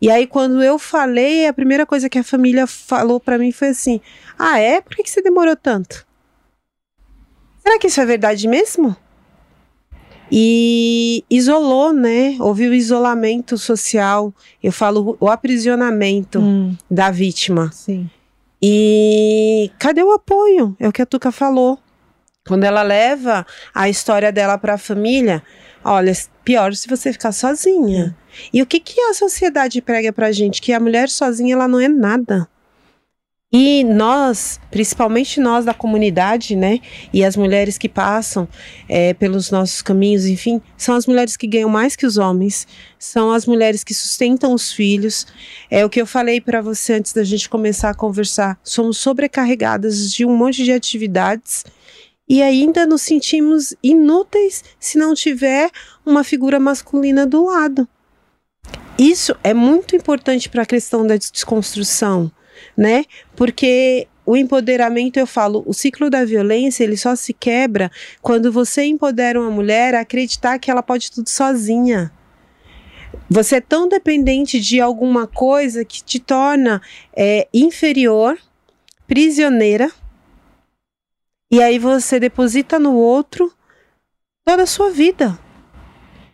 E aí, quando eu falei, a primeira coisa que a família falou pra mim foi assim: Ah, é? Por que você demorou tanto? Será que isso é verdade mesmo? E isolou, né? Houve o isolamento social, eu falo o aprisionamento Hum, da vítima. sim. E cadê o apoio? É o que a Tuca falou. Quando ela leva a história dela para a família, olha, pior se você ficar sozinha. E o que, que a sociedade prega pra gente? Que a mulher sozinha ela não é nada. E nós, principalmente nós da comunidade, né? E as mulheres que passam é, pelos nossos caminhos, enfim, são as mulheres que ganham mais que os homens, são as mulheres que sustentam os filhos. É o que eu falei para você antes da gente começar a conversar. Somos sobrecarregadas de um monte de atividades e ainda nos sentimos inúteis se não tiver uma figura masculina do lado. Isso é muito importante para a questão da desconstrução, né? Porque o empoderamento, eu falo, o ciclo da violência, ele só se quebra quando você empodera uma mulher a acreditar que ela pode tudo sozinha. Você é tão dependente de alguma coisa que te torna é, inferior, prisioneira, e aí você deposita no outro toda a sua vida.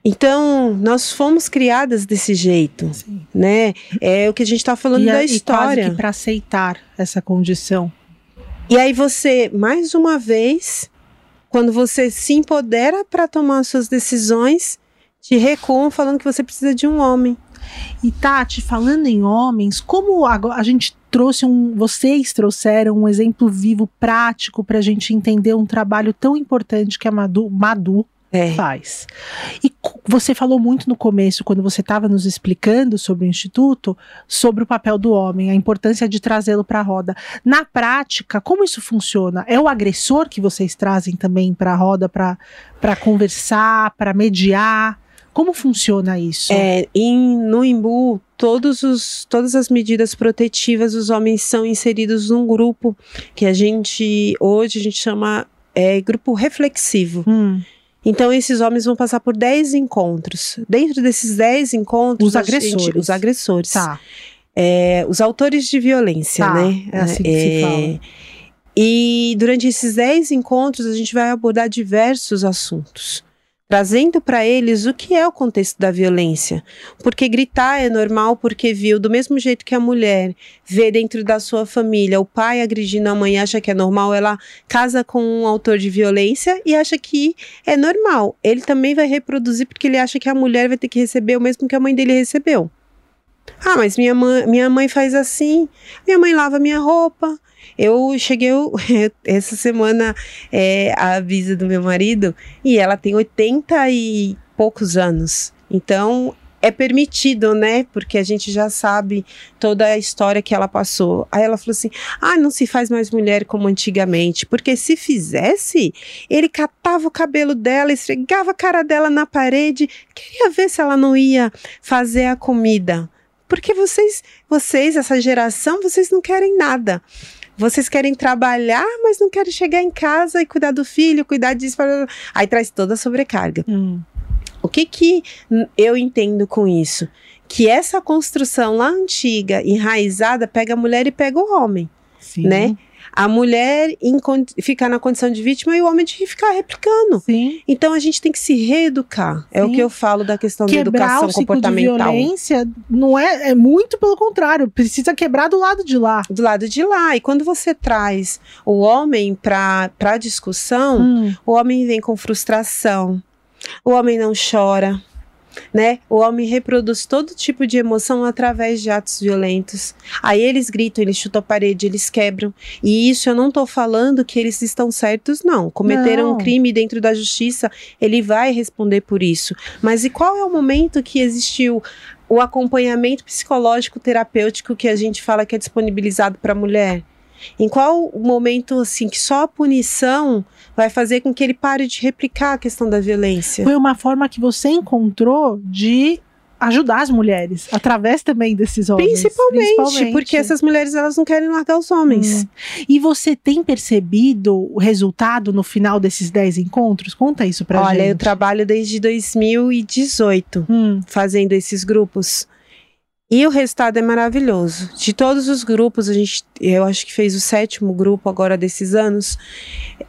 Então, nós fomos criadas desse jeito, sim. né? É o que a gente está falando e, da a- e quase história. para aceitar essa condição. E aí você, mais uma vez, quando você se empodera para tomar suas decisões, te recuam falando que você precisa de um homem. E Tati, falando em homens, como agora a gente trouxe um, vocês trouxeram um exemplo vivo, prático, para a gente entender um trabalho tão importante que a Madu, Madu É. faz. E você falou muito no começo, quando você estava nos explicando sobre o Instituto, sobre o papel do homem, a importância de trazê-lo para a roda. Na prática, como isso funciona? É o agressor que vocês trazem também para a roda para conversar, para mediar? Como funciona isso? É, em, no Imbu, todos os, todas as medidas protetivas, os homens são inseridos num grupo que a gente, hoje, a gente chama é, grupo reflexivo. Hum, Então, esses homens vão passar por 10 encontros. Dentro desses 10 encontros, Os a gente- agressores. os agressores. tá. É, os autores de violência, Tá, né? é assim que se fala. E durante esses 10 encontros, a gente vai abordar diversos assuntos. Trazendo para eles o que é o contexto da violência. Porque gritar é normal, porque viu, do mesmo jeito que a mulher vê dentro da sua família o pai agredindo a mãe acha que é normal, ela casa com um autor de violência e acha que é normal. Ele também vai reproduzir porque ele acha que a mulher vai ter que receber o mesmo que a mãe dele recebeu. Ah, mas minha mãe, minha mãe faz assim, minha mãe lava minha roupa. Eu cheguei eu- essa semana é, a avisa do meu marido e ela tem 80 e poucos anos. Então é permitido, né? Porque a gente já sabe toda a história que ela passou. Aí ela falou assim: ah, não se faz mais mulher como antigamente. Porque se fizesse, ele catava o cabelo dela, esfregava a cara dela na parede, queria ver se ela não ia fazer a comida. Porque vocês, vocês, essa geração, vocês não querem nada. Vocês querem trabalhar, mas não querem chegar em casa e cuidar do filho, cuidar disso. Aí traz toda a sobrecarga. Hum, O que que eu entendo com isso? Que essa construção lá antiga, enraizada, pega a mulher e pega o homem, sim. né? A mulher ficar na condição de vítima e o homem de ficar replicando. Sim. Então a gente tem que se reeducar. É o Sim. que eu falo da questão da Quebrar educação o ciclo de comportamental. violência não é, é muito pelo contrário, precisa quebrar do lado de lá. Do lado de lá. E quando você traz o homem para a discussão, Hum, O homem vem com frustração. O homem não chora, né? O homem reproduz todo tipo de emoção através de atos violentos. Aí eles gritam, eles chutam a parede, eles quebram. E isso eu não tô falando que eles estão certos, não. Cometeram Não. um crime dentro da justiça, ele vai responder por isso. Mas e qual é o momento que existiu o acompanhamento psicológico terapêutico que a gente fala que é disponibilizado para a mulher? Em qual momento assim que só a punição vai fazer com que ele pare de replicar a questão da violência? foi uma forma que você encontrou de ajudar as mulheres, através também desses homens. Principalmente, porque essas mulheres elas não querem largar os homens. Hum. E você tem percebido o resultado no final desses 10 encontros? Conta isso pra Olha, gente. eu trabalho desde 2018 Hum, fazendo esses grupos. E o resultado é maravilhoso. De todos os grupos, a gente, eu acho que fez o sétimo grupo agora desses anos.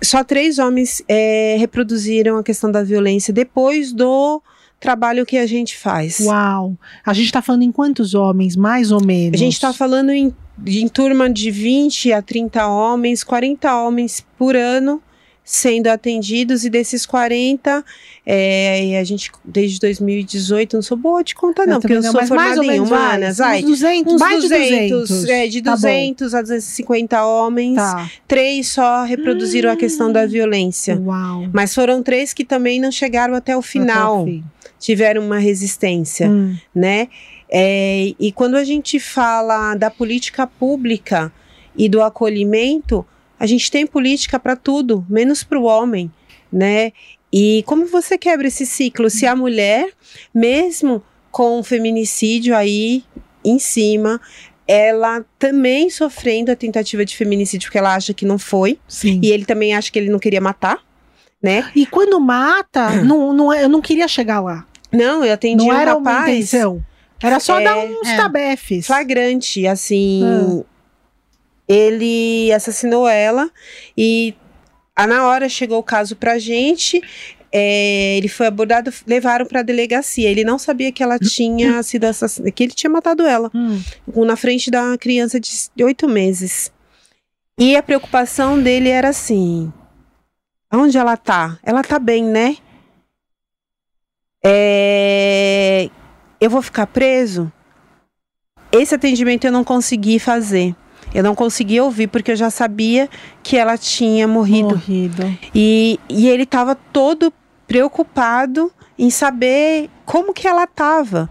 Só três homens é, reproduziram a questão da violência depois do trabalho que a gente faz. Uau! A gente tá falando em quantos homens, mais ou menos? A gente está falando em, em turma de 20 a 30 homens, 40 homens por ano sendo atendidos e desses 40, é, a gente desde 2018, não sou boa de conta não, Eu porque eu sou não, mais formada ou em humanas, vai, uns 200, uns mais 200, de 200. é, de Tá bom. 200 a 250 homens, Tá. três só reproduziram a questão da violência. Uau! Mas foram três que também não chegaram até o final, tiveram uma resistência Hum, né? É, e quando a gente fala da política pública e do acolhimento, a gente tem política para tudo, menos para o homem, né? E como você quebra esse ciclo? Se a mulher, mesmo com o feminicídio aí em cima, ela também sofrendo a tentativa de feminicídio, porque ela acha que não foi, sim. e ele também acha que ele não queria matar, né? E quando mata, não, não, é- eu não queria chegar lá. Não, eu atendi Não um era uma rapaz. intenção. Era só É, dar uns é. tabefes. flagrante, assim. Ah. Ele assassinou ela e na hora chegou o caso pra gente. é, ele foi abordado, levaram pra delegacia. Ele não sabia que ela tinha sido assassinada, que ele tinha matado ela, Hum, na frente da criança de oito meses. E a preocupação dele era assim: onde ela tá? Ela tá bem, né? É, eu vou ficar preso? Esse atendimento eu não consegui fazer. Eu não consegui ouvir porque eu já sabia que ela tinha morrido. morrido. E, e ele estava todo preocupado em saber como que ela estava.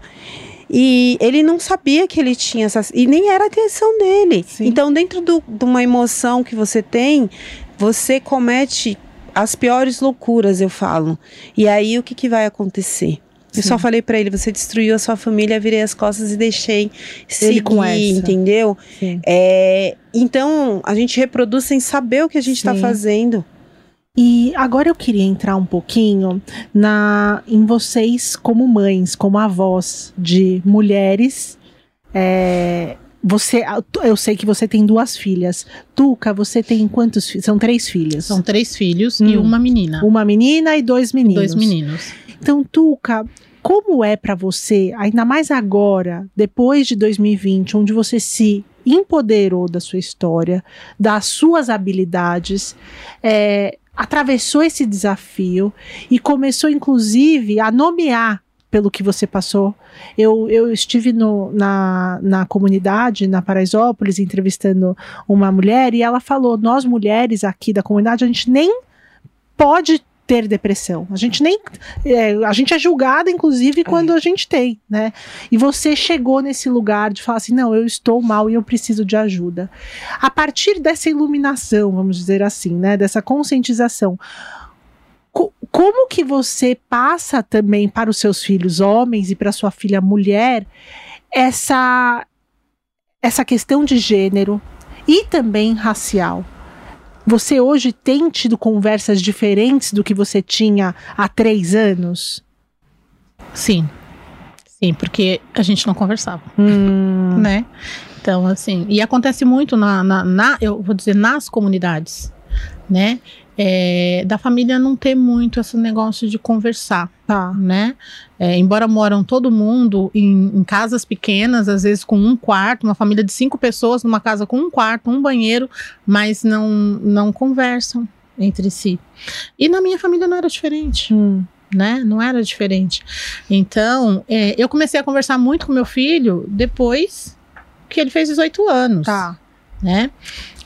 E ele não sabia que ele tinha essa. E nem era a atenção dele. Sim. Então, dentro do- de uma emoção que você tem, você comete as piores loucuras, eu falo. E aí, o que, que vai acontecer? Eu Sim. só falei pra ele: você destruiu a sua família, virei as costas e deixei seguir, com essa. entendeu? Sim. É, então, a gente reproduz sem saber o que a gente está fazendo. E agora eu queria entrar um pouquinho na em vocês como mães, como avós de mulheres. É, você, eu sei que você tem duas filhas. Tuca, você tem quantos filhos? São três filhas. São três filhos e Hum. uma menina. Uma menina e dois meninos. Dois meninos. Então, Tuca, como é pra você, ainda mais agora, depois de 2020, onde você se empoderou da sua história, das suas habilidades, é, atravessou esse desafio e começou, inclusive, a nomear pelo que você passou. Eu, eu estive no- na, na comunidade, na Paraisópolis, entrevistando uma mulher e ela falou: nós mulheres aqui da comunidade, a gente nem pode ter depressão. A gente nem. é, a gente é julgada, inclusive, quando a gente tem, né? E você chegou nesse lugar de falar assim: não, eu estou mal e eu preciso de ajuda. A partir dessa iluminação, vamos dizer assim, né? Dessa conscientização. co- Como que você passa também para os seus filhos homens e para sua filha mulher essa essa questão de gênero e também racial? Você hoje tem tido conversas diferentes do que você tinha há três anos? Sim. Sim, porque a gente não conversava, Hum, né? Então, assim, e acontece muito na, na, na- eu vou dizer, nas comunidades, né? É, da família não ter muito esse negócio de conversar, tá. né? É, embora moram todo mundo em, em casas pequenas, às vezes com um quarto, uma família de cinco pessoas numa casa com um quarto, um banheiro, mas não, não conversam entre si. E na minha família não era diferente Hum, né? Não era diferente. Então, é, eu comecei a conversar muito com meu filho depois que ele fez 18 anos, tá. né?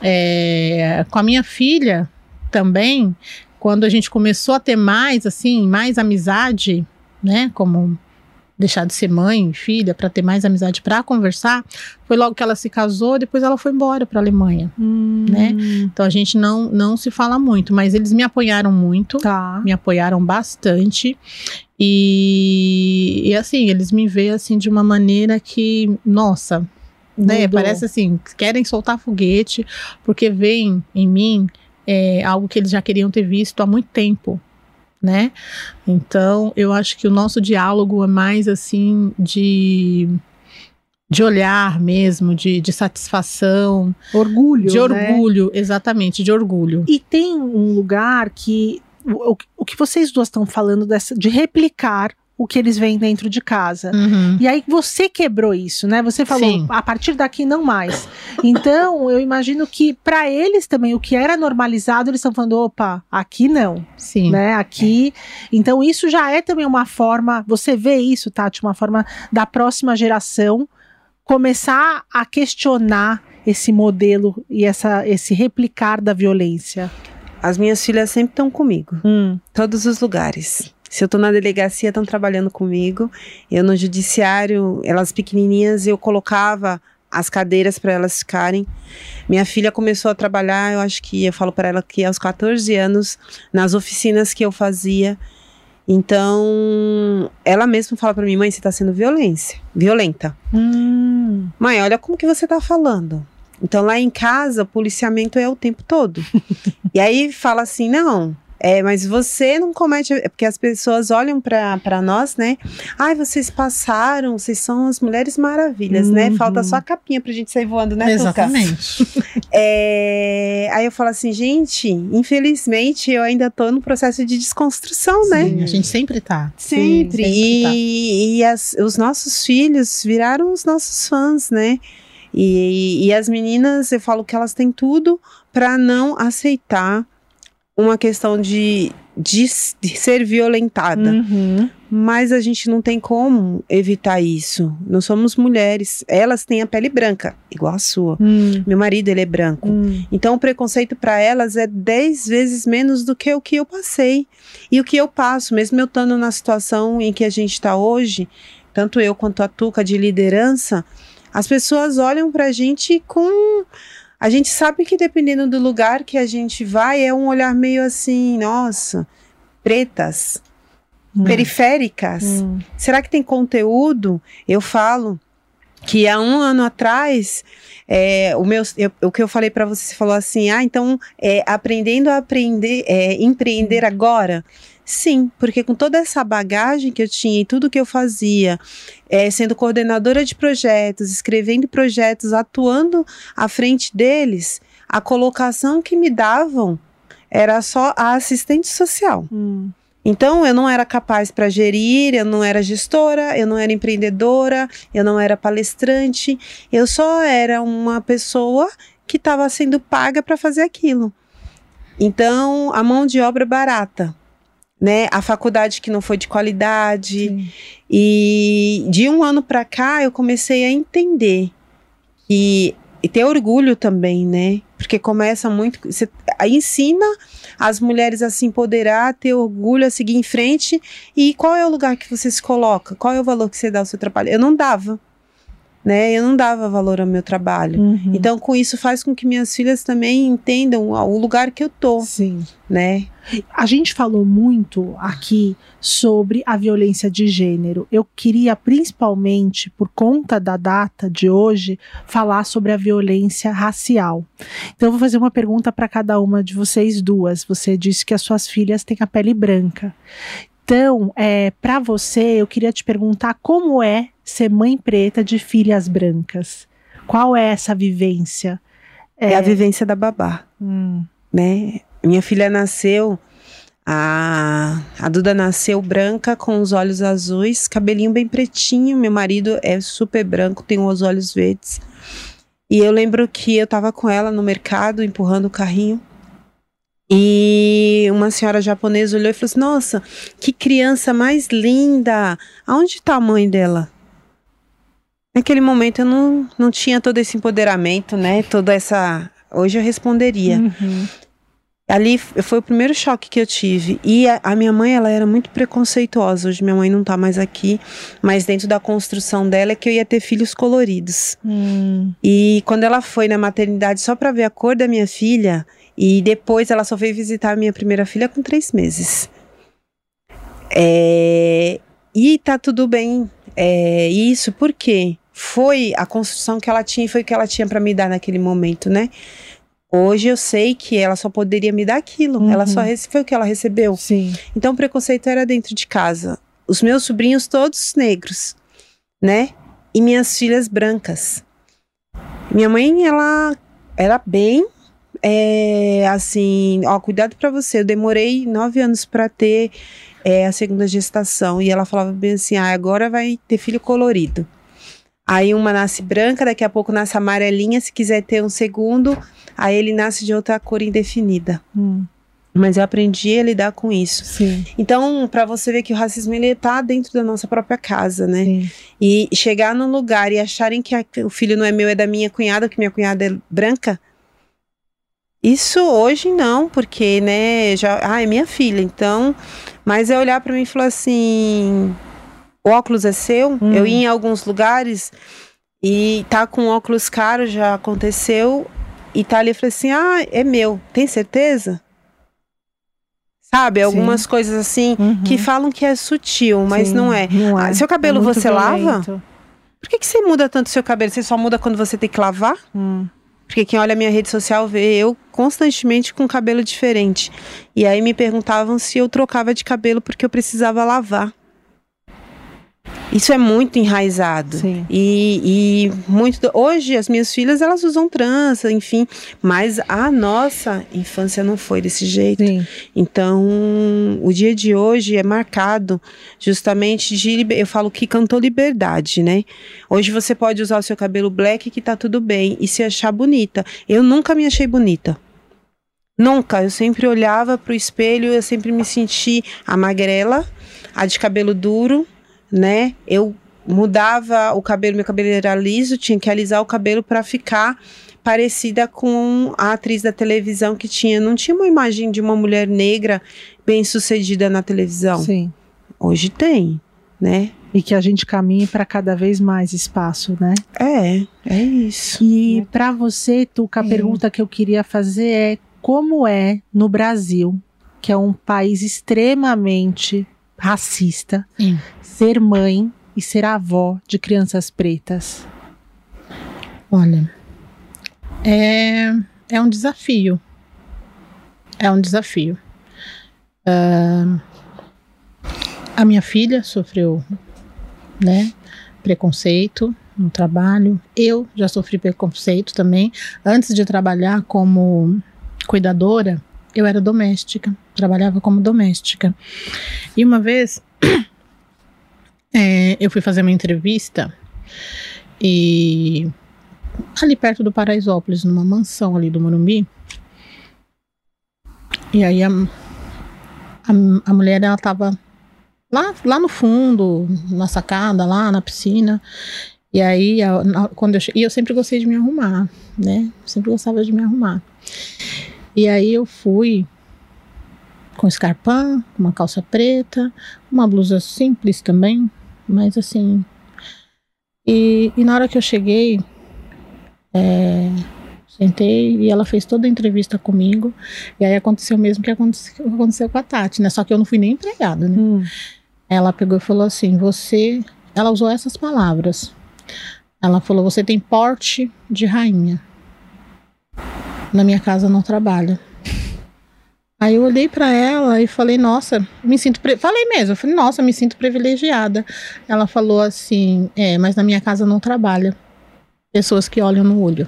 É, com a minha filha também, quando a gente começou a ter mais, assim, mais amizade, né? Como deixar de ser mãe, filha, para ter mais amizade para conversar, foi logo que ela se casou, depois ela foi embora para Alemanha. Hum, Né? Então a gente não não se fala muito, mas eles me apoiaram muito Tá. me apoiaram bastante e, e, assim eles me veem assim de uma maneira que nossa né parece assim querem soltar foguete porque veem em mim é, algo que eles já queriam ter visto há muito tempo né então eu acho que o nosso diálogo é mais assim de de olhar mesmo, de, de satisfação, Orgulho. de né? orgulho, exatamente, de orgulho. E tem um lugar que o, o- o que vocês duas estão falando dessa, de replicar o que eles veem dentro de casa. Uhum. E aí você quebrou isso, né? Você falou, Sim. a partir daqui não mais. Então, eu imagino que para eles também o que era normalizado, eles estão falando, opa, aqui não, Sim. né? Aqui. Então, isso já é também uma forma, você vê isso, Tati, uma forma da próxima geração começar a questionar esse modelo e essa, esse replicar da violência. As minhas filhas sempre estão comigo. Hum, todos os lugares. Se eu tô na delegacia, estão trabalhando comigo. Eu no judiciário, elas pequenininhas, eu colocava as cadeiras para elas ficarem. Minha filha começou a trabalhar, eu acho que eu falo para ela que aos 14 anos, nas oficinas que eu fazia. Então, ela mesma fala para mim, mãe, você tá sendo violência, violenta. hum, Mãe, olha como que você tá falando. Então lá em casa, o policiamento é o tempo todo. e aí fala assim, não, é, mas você não comete, é porque as pessoas olham pra nós, né? Ai, vocês passaram, vocês são as mulheres maravilhas, né? Uhum. Falta só a capinha pra gente sair voando, né? Exatamente. É, aí eu falo assim, gente, infelizmente eu ainda tô no processo de desconstrução, né? Sim, a gente sempre tá. Sempre. sempre tá. e e as- os nossos filhos viraram os nossos fãs, né? E, e as meninas, eu falo que elas têm tudo para não aceitar uma questão de, de, de ser violentada. uhum, Mas a gente não tem como evitar isso. Nós somos mulheres. Elas têm a pele branca, igual a sua. hum, Meu marido, ele é branco. hum. Então, o preconceito para elas é 10 vezes menos do que o que eu passei. E o que eu passo, mesmo eu estando na situação em que a gente está hoje, tanto eu quanto a Tuca de liderança, as pessoas olham para a gente com. A gente sabe que dependendo do lugar que a gente vai, é um olhar meio assim, nossa, pretas, Hum. periféricas. Hum. Será que tem conteúdo? Eu falo que há um ano atrás, é, o, meu, eu- o que eu falei para você, você falou assim, ah, então é, aprendendo a aprender, é, empreender agora? Sim, porque com toda essa bagagem que eu tinha e tudo que eu fazia, é, sendo coordenadora de projetos, escrevendo projetos, atuando à frente deles, a colocação que me davam era só a assistente social. Hum. Então, eu não era capaz para gerir, eu não era gestora, eu não era empreendedora, eu não era palestrante, eu só era uma pessoa que estava sendo paga para fazer aquilo. Então, a mão de obra barata, né? A faculdade que não foi de qualidade. Sim. E de um ano para cá, eu comecei a entender e, e ter orgulho também, né? Porque começa muito. Você ensina as mulheres a se empoderar, a ter orgulho, a seguir em frente. E qual é o lugar que você se coloca? Qual é o valor que você dá ao seu trabalho? Eu não dava, né? Eu não dava valor ao meu trabalho. Uhum. Então, com isso, faz com que minhas filhas também entendam o lugar que eu tô, Sim. né? A gente falou muito aqui sobre a violência de gênero. Eu queria, principalmente, por conta da data de hoje, falar sobre a violência racial. Então, eu vou fazer uma pergunta para cada uma de vocês duas. Você disse que as suas filhas têm a pele branca. Então, é, para você, eu queria te perguntar como é ser mãe preta de filhas brancas. Qual é essa vivência? É, a vivência da babá. Hum, né? Minha filha nasceu, a, a Duda nasceu branca, com os olhos azuis, cabelinho bem pretinho. Meu marido é super branco, tem os olhos verdes. E eu lembro que eu tava com ela no mercado, empurrando o carrinho. E uma senhora japonesa olhou e falou assim: Nossa, que criança mais linda! Aonde tá a mãe dela? Naquele momento eu não, não tinha todo esse empoderamento, né? Toda essa. Hoje eu responderia. uhum. Ali foi o primeiro choque que eu tive. E a, a minha mãe, ela era muito preconceituosa. Hoje minha mãe não tá mais aqui, mas dentro da construção dela é que eu ia ter filhos coloridos. Hum, E quando ela foi na maternidade só pra ver a cor da minha filha, e depois ela só veio visitar a minha primeira filha com três meses. É, e tá tudo bem. É, isso porque foi a construção que ela tinha e foi o que ela tinha pra me dar naquele momento, né? Hoje eu sei que ela só poderia me dar aquilo. Uhum. Ela só foi o que ela recebeu. sim. Então o preconceito era dentro de casa. Os meus sobrinhos todos negros, né? e minhas filhas brancas. Minha mãe, ela era bem é, assim, ó, cuidado para você. Eu demorei nove anos para ter é, a segunda gestação e ela falava bem assim, ah, agora vai ter filho colorido. Aí uma nasce branca, daqui a pouco nasce amarelinha, se quiser ter um segundo, aí ele nasce de outra cor indefinida. Hum, Mas eu aprendi a lidar com isso. sim, Então, para você ver que o racismo ele tá dentro da nossa própria casa, né? sim. E chegar num lugar e acharem que a- o filho não é meu, é da minha cunhada, que minha cunhada é branca. Isso hoje não, porque, né, já, ah, é minha filha, então, mas é olhar para mim e falar assim, o óculos é seu? Hum. Eu ia em alguns lugares e tá com óculos caro, já aconteceu, e tá ali e falei assim, ah, é meu, tem certeza? Sabe, algumas coisas assim, Uhum. que falam que é sutil, mas Sim, não é. Não é. Ah, seu cabelo É muito você lava? violento. Por que, que você muda tanto seu cabelo? Você só muda quando você tem que lavar? Hum, Porque quem olha a minha rede social vê eu constantemente com cabelo diferente. E aí me perguntavam se eu trocava de cabelo porque eu precisava lavar. Isso é muito enraizado. Sim. E, e muito. Hoje as minhas filhas elas usam trança, enfim. Mas a nossa infância não foi desse jeito. sim. Então, o dia de hoje é marcado justamente de. Eu falo que cantou liberdade, né? Hoje você pode usar o seu cabelo black que tá tudo bem e se achar bonita. Eu nunca me achei bonita. Nunca. Eu sempre olhava pro espelho, eu sempre me senti a magrela, a de cabelo duro, né? Eu mudava o cabelo, meu cabelo era liso, tinha que alisar o cabelo para ficar parecida com a atriz da televisão que tinha, não tinha uma imagem de uma mulher negra bem-sucedida na televisão. Sim. Hoje tem, né? E que a gente caminhe para cada vez mais espaço, né? É, é isso. E para você, Tuca, a É. pergunta que eu queria fazer é como é no Brasil, que é um país extremamente racista, ser mãe e ser avó de crianças pretas? Olha, é, é um desafio. É um desafio. Ah, a minha filha sofreu, né, preconceito no trabalho. Eu já sofri preconceito também. Antes de trabalhar como cuidadora, eu era doméstica, trabalhava como doméstica. E uma vez é, eu fui fazer uma entrevista e ali perto do Paraisópolis, numa mansão ali do Morumbi. E aí a, a, a mulher, ela tava lá, lá no fundo, na sacada, lá na piscina. E aí, a- quando eu, e eu sempre gostei de me arrumar, né? Sempre gostava de me arrumar. E aí eu fui com escarpão, uma calça preta, uma blusa simples também, mas assim. E, e na hora que eu cheguei, é, sentei e ela fez toda a entrevista comigo. E aí aconteceu o mesmo que aconteceu, aconteceu com a Tati, né? Só que eu não fui nem empregada, né? Hum, Ela pegou e falou assim: Você. Ela usou essas palavras. Ela falou: Você tem porte de rainha. Na minha casa não trabalha. Aí eu olhei pra ela e falei: Nossa, me sinto. Falei mesmo. Eu falei: Nossa, me sinto privilegiada. Ela falou assim: É, mas na minha casa não trabalha. Pessoas que olham no olho.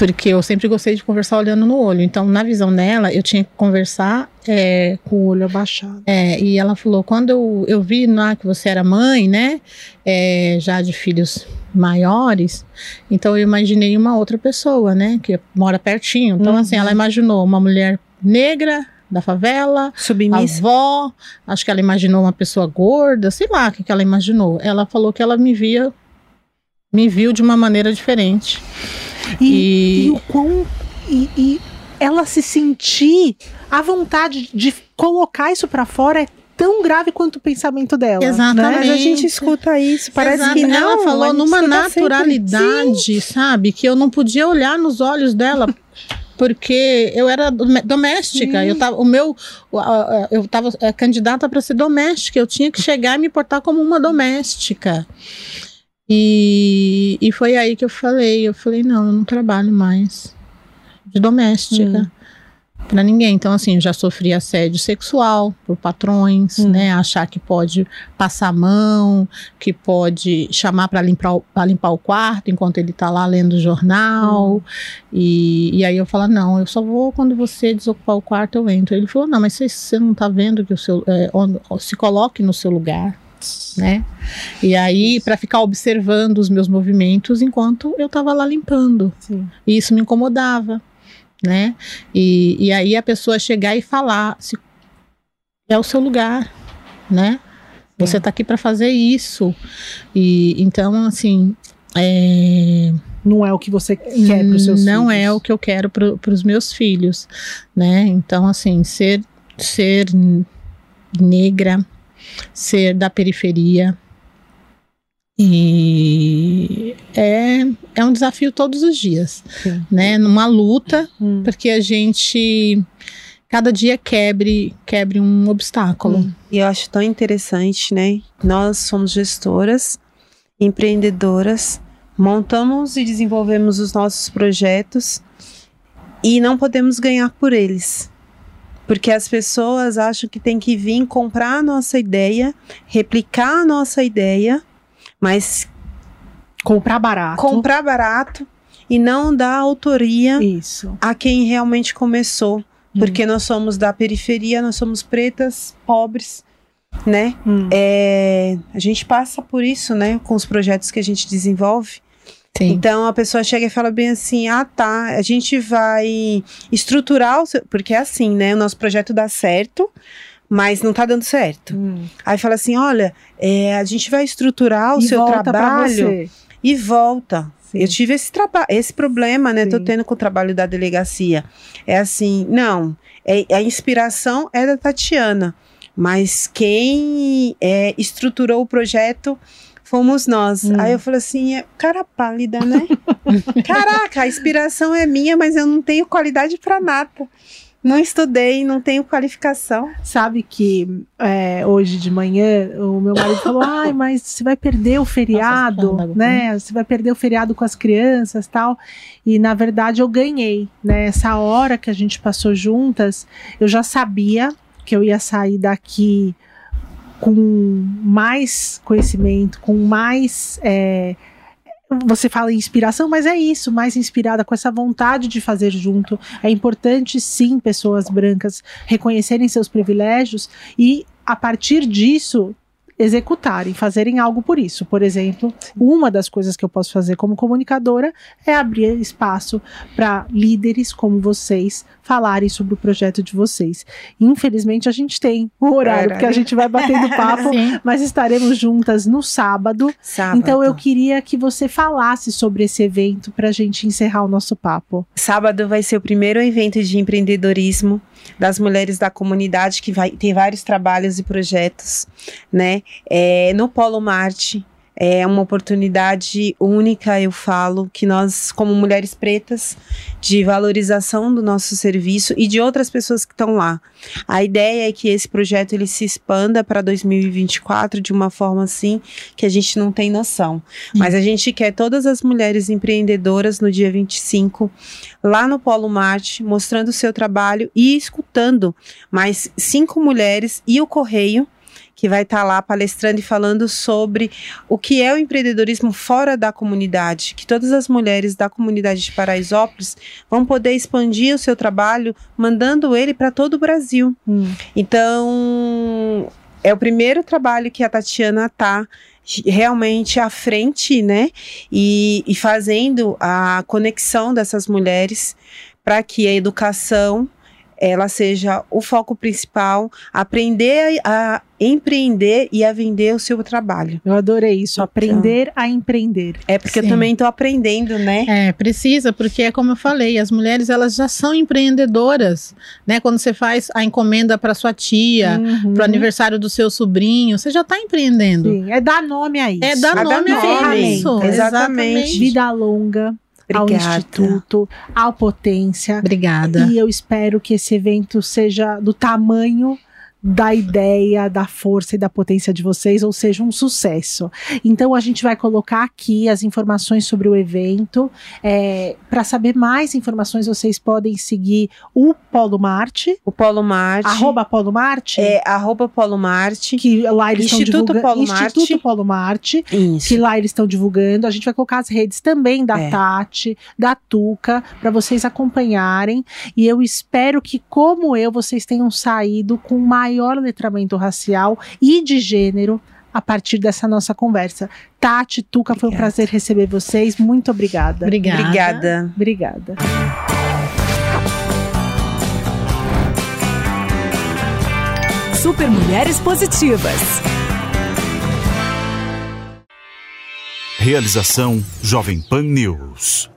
Porque eu sempre gostei de conversar olhando no olho. Então, na visão dela, eu tinha que conversar é, com o olho abaixado. é, e ela falou, quando eu, eu vi lá que você era mãe, né, é, já de filhos maiores, então eu imaginei uma outra pessoa, né, que mora pertinho. Então, assim, Uhum. ela imaginou uma mulher negra da favela, Submissa. avó, acho que ela imaginou uma pessoa gorda, sei lá o que, que ela imaginou. Ela falou que ela me via, me viu de uma maneira diferente. E, E- e o quão. E, e ela se sentir à vontade de colocar isso pra fora é tão grave quanto o pensamento dela. Exatamente. Mas a gente escuta isso, parece Exato. que não. Ela falou numa escuta sempre. naturalidade, sabe? Que eu não podia olhar nos olhos dela. Porque eu era doméstica, eu tava, o meu, eu estava candidata para ser doméstica, eu tinha que chegar e me portar como uma doméstica. E, e foi aí que eu falei, eu falei, não, eu não trabalho mais de doméstica. para ninguém. Então, assim, eu já sofri assédio sexual por patrões, Hum. né? Achar que pode passar a mão, que pode chamar para limpar, pra limpar o quarto enquanto ele tá lá lendo o jornal. Hum. E, e aí eu falo, não, eu só vou quando você desocupar o quarto, eu entro. Ele falou, não, mas você, você não tá vendo que o seu. é, se coloque no seu lugar. Né? E aí, para ficar observando os meus movimentos enquanto eu tava lá limpando. Sim. E isso me incomodava, né? E, e aí a pessoa chegar e falar, se é o seu lugar, né? Você tá aqui para fazer isso. E então, assim, é, Não é o que você quer para os seus não filhos. é o que eu quero para os meus filhos, né? Então, assim, ser ser negra, ser da periferia e é, é um desafio todos os dias, Sim. né? Numa luta Hum. porque a gente cada dia quebre quebre um obstáculo. Hum. E eu acho tão interessante, né? Nós somos gestoras, empreendedoras, montamos e desenvolvemos os nossos projetos e não podemos ganhar por eles. Porque as pessoas acham que tem que vir comprar a nossa ideia, replicar a nossa ideia, mas Comprar barato. comprar barato e não dar autoria Isso. a quem realmente começou. Porque nós somos da periferia, nós somos pretas, pobres, né? Hum. É, a gente passa por isso, né? Com os projetos que a gente desenvolve. Sim. Então a pessoa chega e fala bem assim: ah, tá, a gente vai estruturar o seu. Porque é assim, né? O nosso projeto dá certo, mas não tá dando certo. Hum. Aí fala assim: olha, é, a gente vai estruturar o E seu trabalho e volta. Sim. Eu tive esse, esse problema, né? Tô Sim. tendo com o trabalho da delegacia. É assim, não, é, a inspiração é da Tatiana, mas quem é, estruturou o projeto fomos nós. Hum. Aí eu falei assim, é cara pálida, né? Caraca, a inspiração é minha, mas eu não tenho qualidade para nada. Não estudei, não tenho qualificação. Sabe que é, hoje de manhã o meu marido falou: ai, mas você vai perder o feriado, escândalo, né? Você vai perder o feriado com as crianças tal. E na verdade eu ganhei, né? Essa hora que a gente passou juntas, eu já sabia que eu ia sair daqui com mais conhecimento, com mais. é, você fala em inspiração, mas é isso, mais inspirada com essa vontade de fazer junto. É importante, sim, pessoas brancas reconhecerem seus privilégios e, a partir disso, executarem, fazerem algo por isso. Por exemplo, uma das coisas que eu posso fazer como comunicadora é abrir espaço para líderes como vocês falarem sobre o projeto de vocês. Infelizmente, a gente tem um horário, porque a gente vai batendo papo, mas estaremos juntas no sábado. Sábado. Então eu queria que você falasse sobre esse evento para a gente encerrar o nosso papo. Sábado vai ser o primeiro evento de empreendedorismo das mulheres da comunidade, que vai, tem vários trabalhos e projetos, né? É, no Polo Marte. É uma oportunidade única, eu falo, que nós, como mulheres pretas, de valorização do nosso serviço e de outras pessoas que estão lá. A ideia é que esse projeto ele se expanda para 2024 de uma forma assim que a gente não tem noção. Mas a gente quer todas as mulheres empreendedoras no dia 25 lá no Polo Marte, mostrando o seu trabalho e escutando mais cinco mulheres e o Correio, que vai estar lá palestrando e falando sobre o que é o empreendedorismo fora da comunidade, que todas as mulheres da comunidade de Paraisópolis vão poder expandir o seu trabalho, mandando ele para todo o Brasil. Então, é o primeiro trabalho que a Tatiana tá realmente à frente, né? E, e fazendo a conexão dessas mulheres para que a educação ela seja o foco principal, aprender a, empreender e a vender o seu trabalho. Eu adorei isso, aprender a empreender. É porque Sim. eu também estou aprendendo, né? É, precisa, porque é como eu falei, as mulheres elas já são empreendedoras, né? Quando você faz a encomenda para sua tia, Uhum. para o aniversário do seu sobrinho, você já está empreendendo. Sim, é dar nome a isso. É dar A dar nome a nome, isso. exatamente. Vida longa ao Obrigada. Instituto, ao Potência. Obrigada. E eu espero que esse evento seja do tamanho da ideia, da força e da potência de vocês, ou seja, um sucesso. Então a gente vai colocar aqui as informações sobre o evento. É, Para saber mais informações, vocês podem seguir o Polo Marte, O Polo Marte. arroba Polo Marte, É, arroba Polo Marte. que lá eles estão divulgando. Polo Marte. Instituto Polo Marte. Isso. que lá eles estão divulgando. A gente vai colocar as redes também da É. Tati, da Tuca, para vocês acompanharem. E eu espero que, como eu, vocês tenham saído com maior letramento racial e de gênero. A partir dessa nossa conversa. Tati, Tuca, foi um Obrigada. prazer receber vocês. Muito obrigada. Obrigada. Obrigada. Obrigada. Super Mulheres Positivas. Realização Jovem Pan News.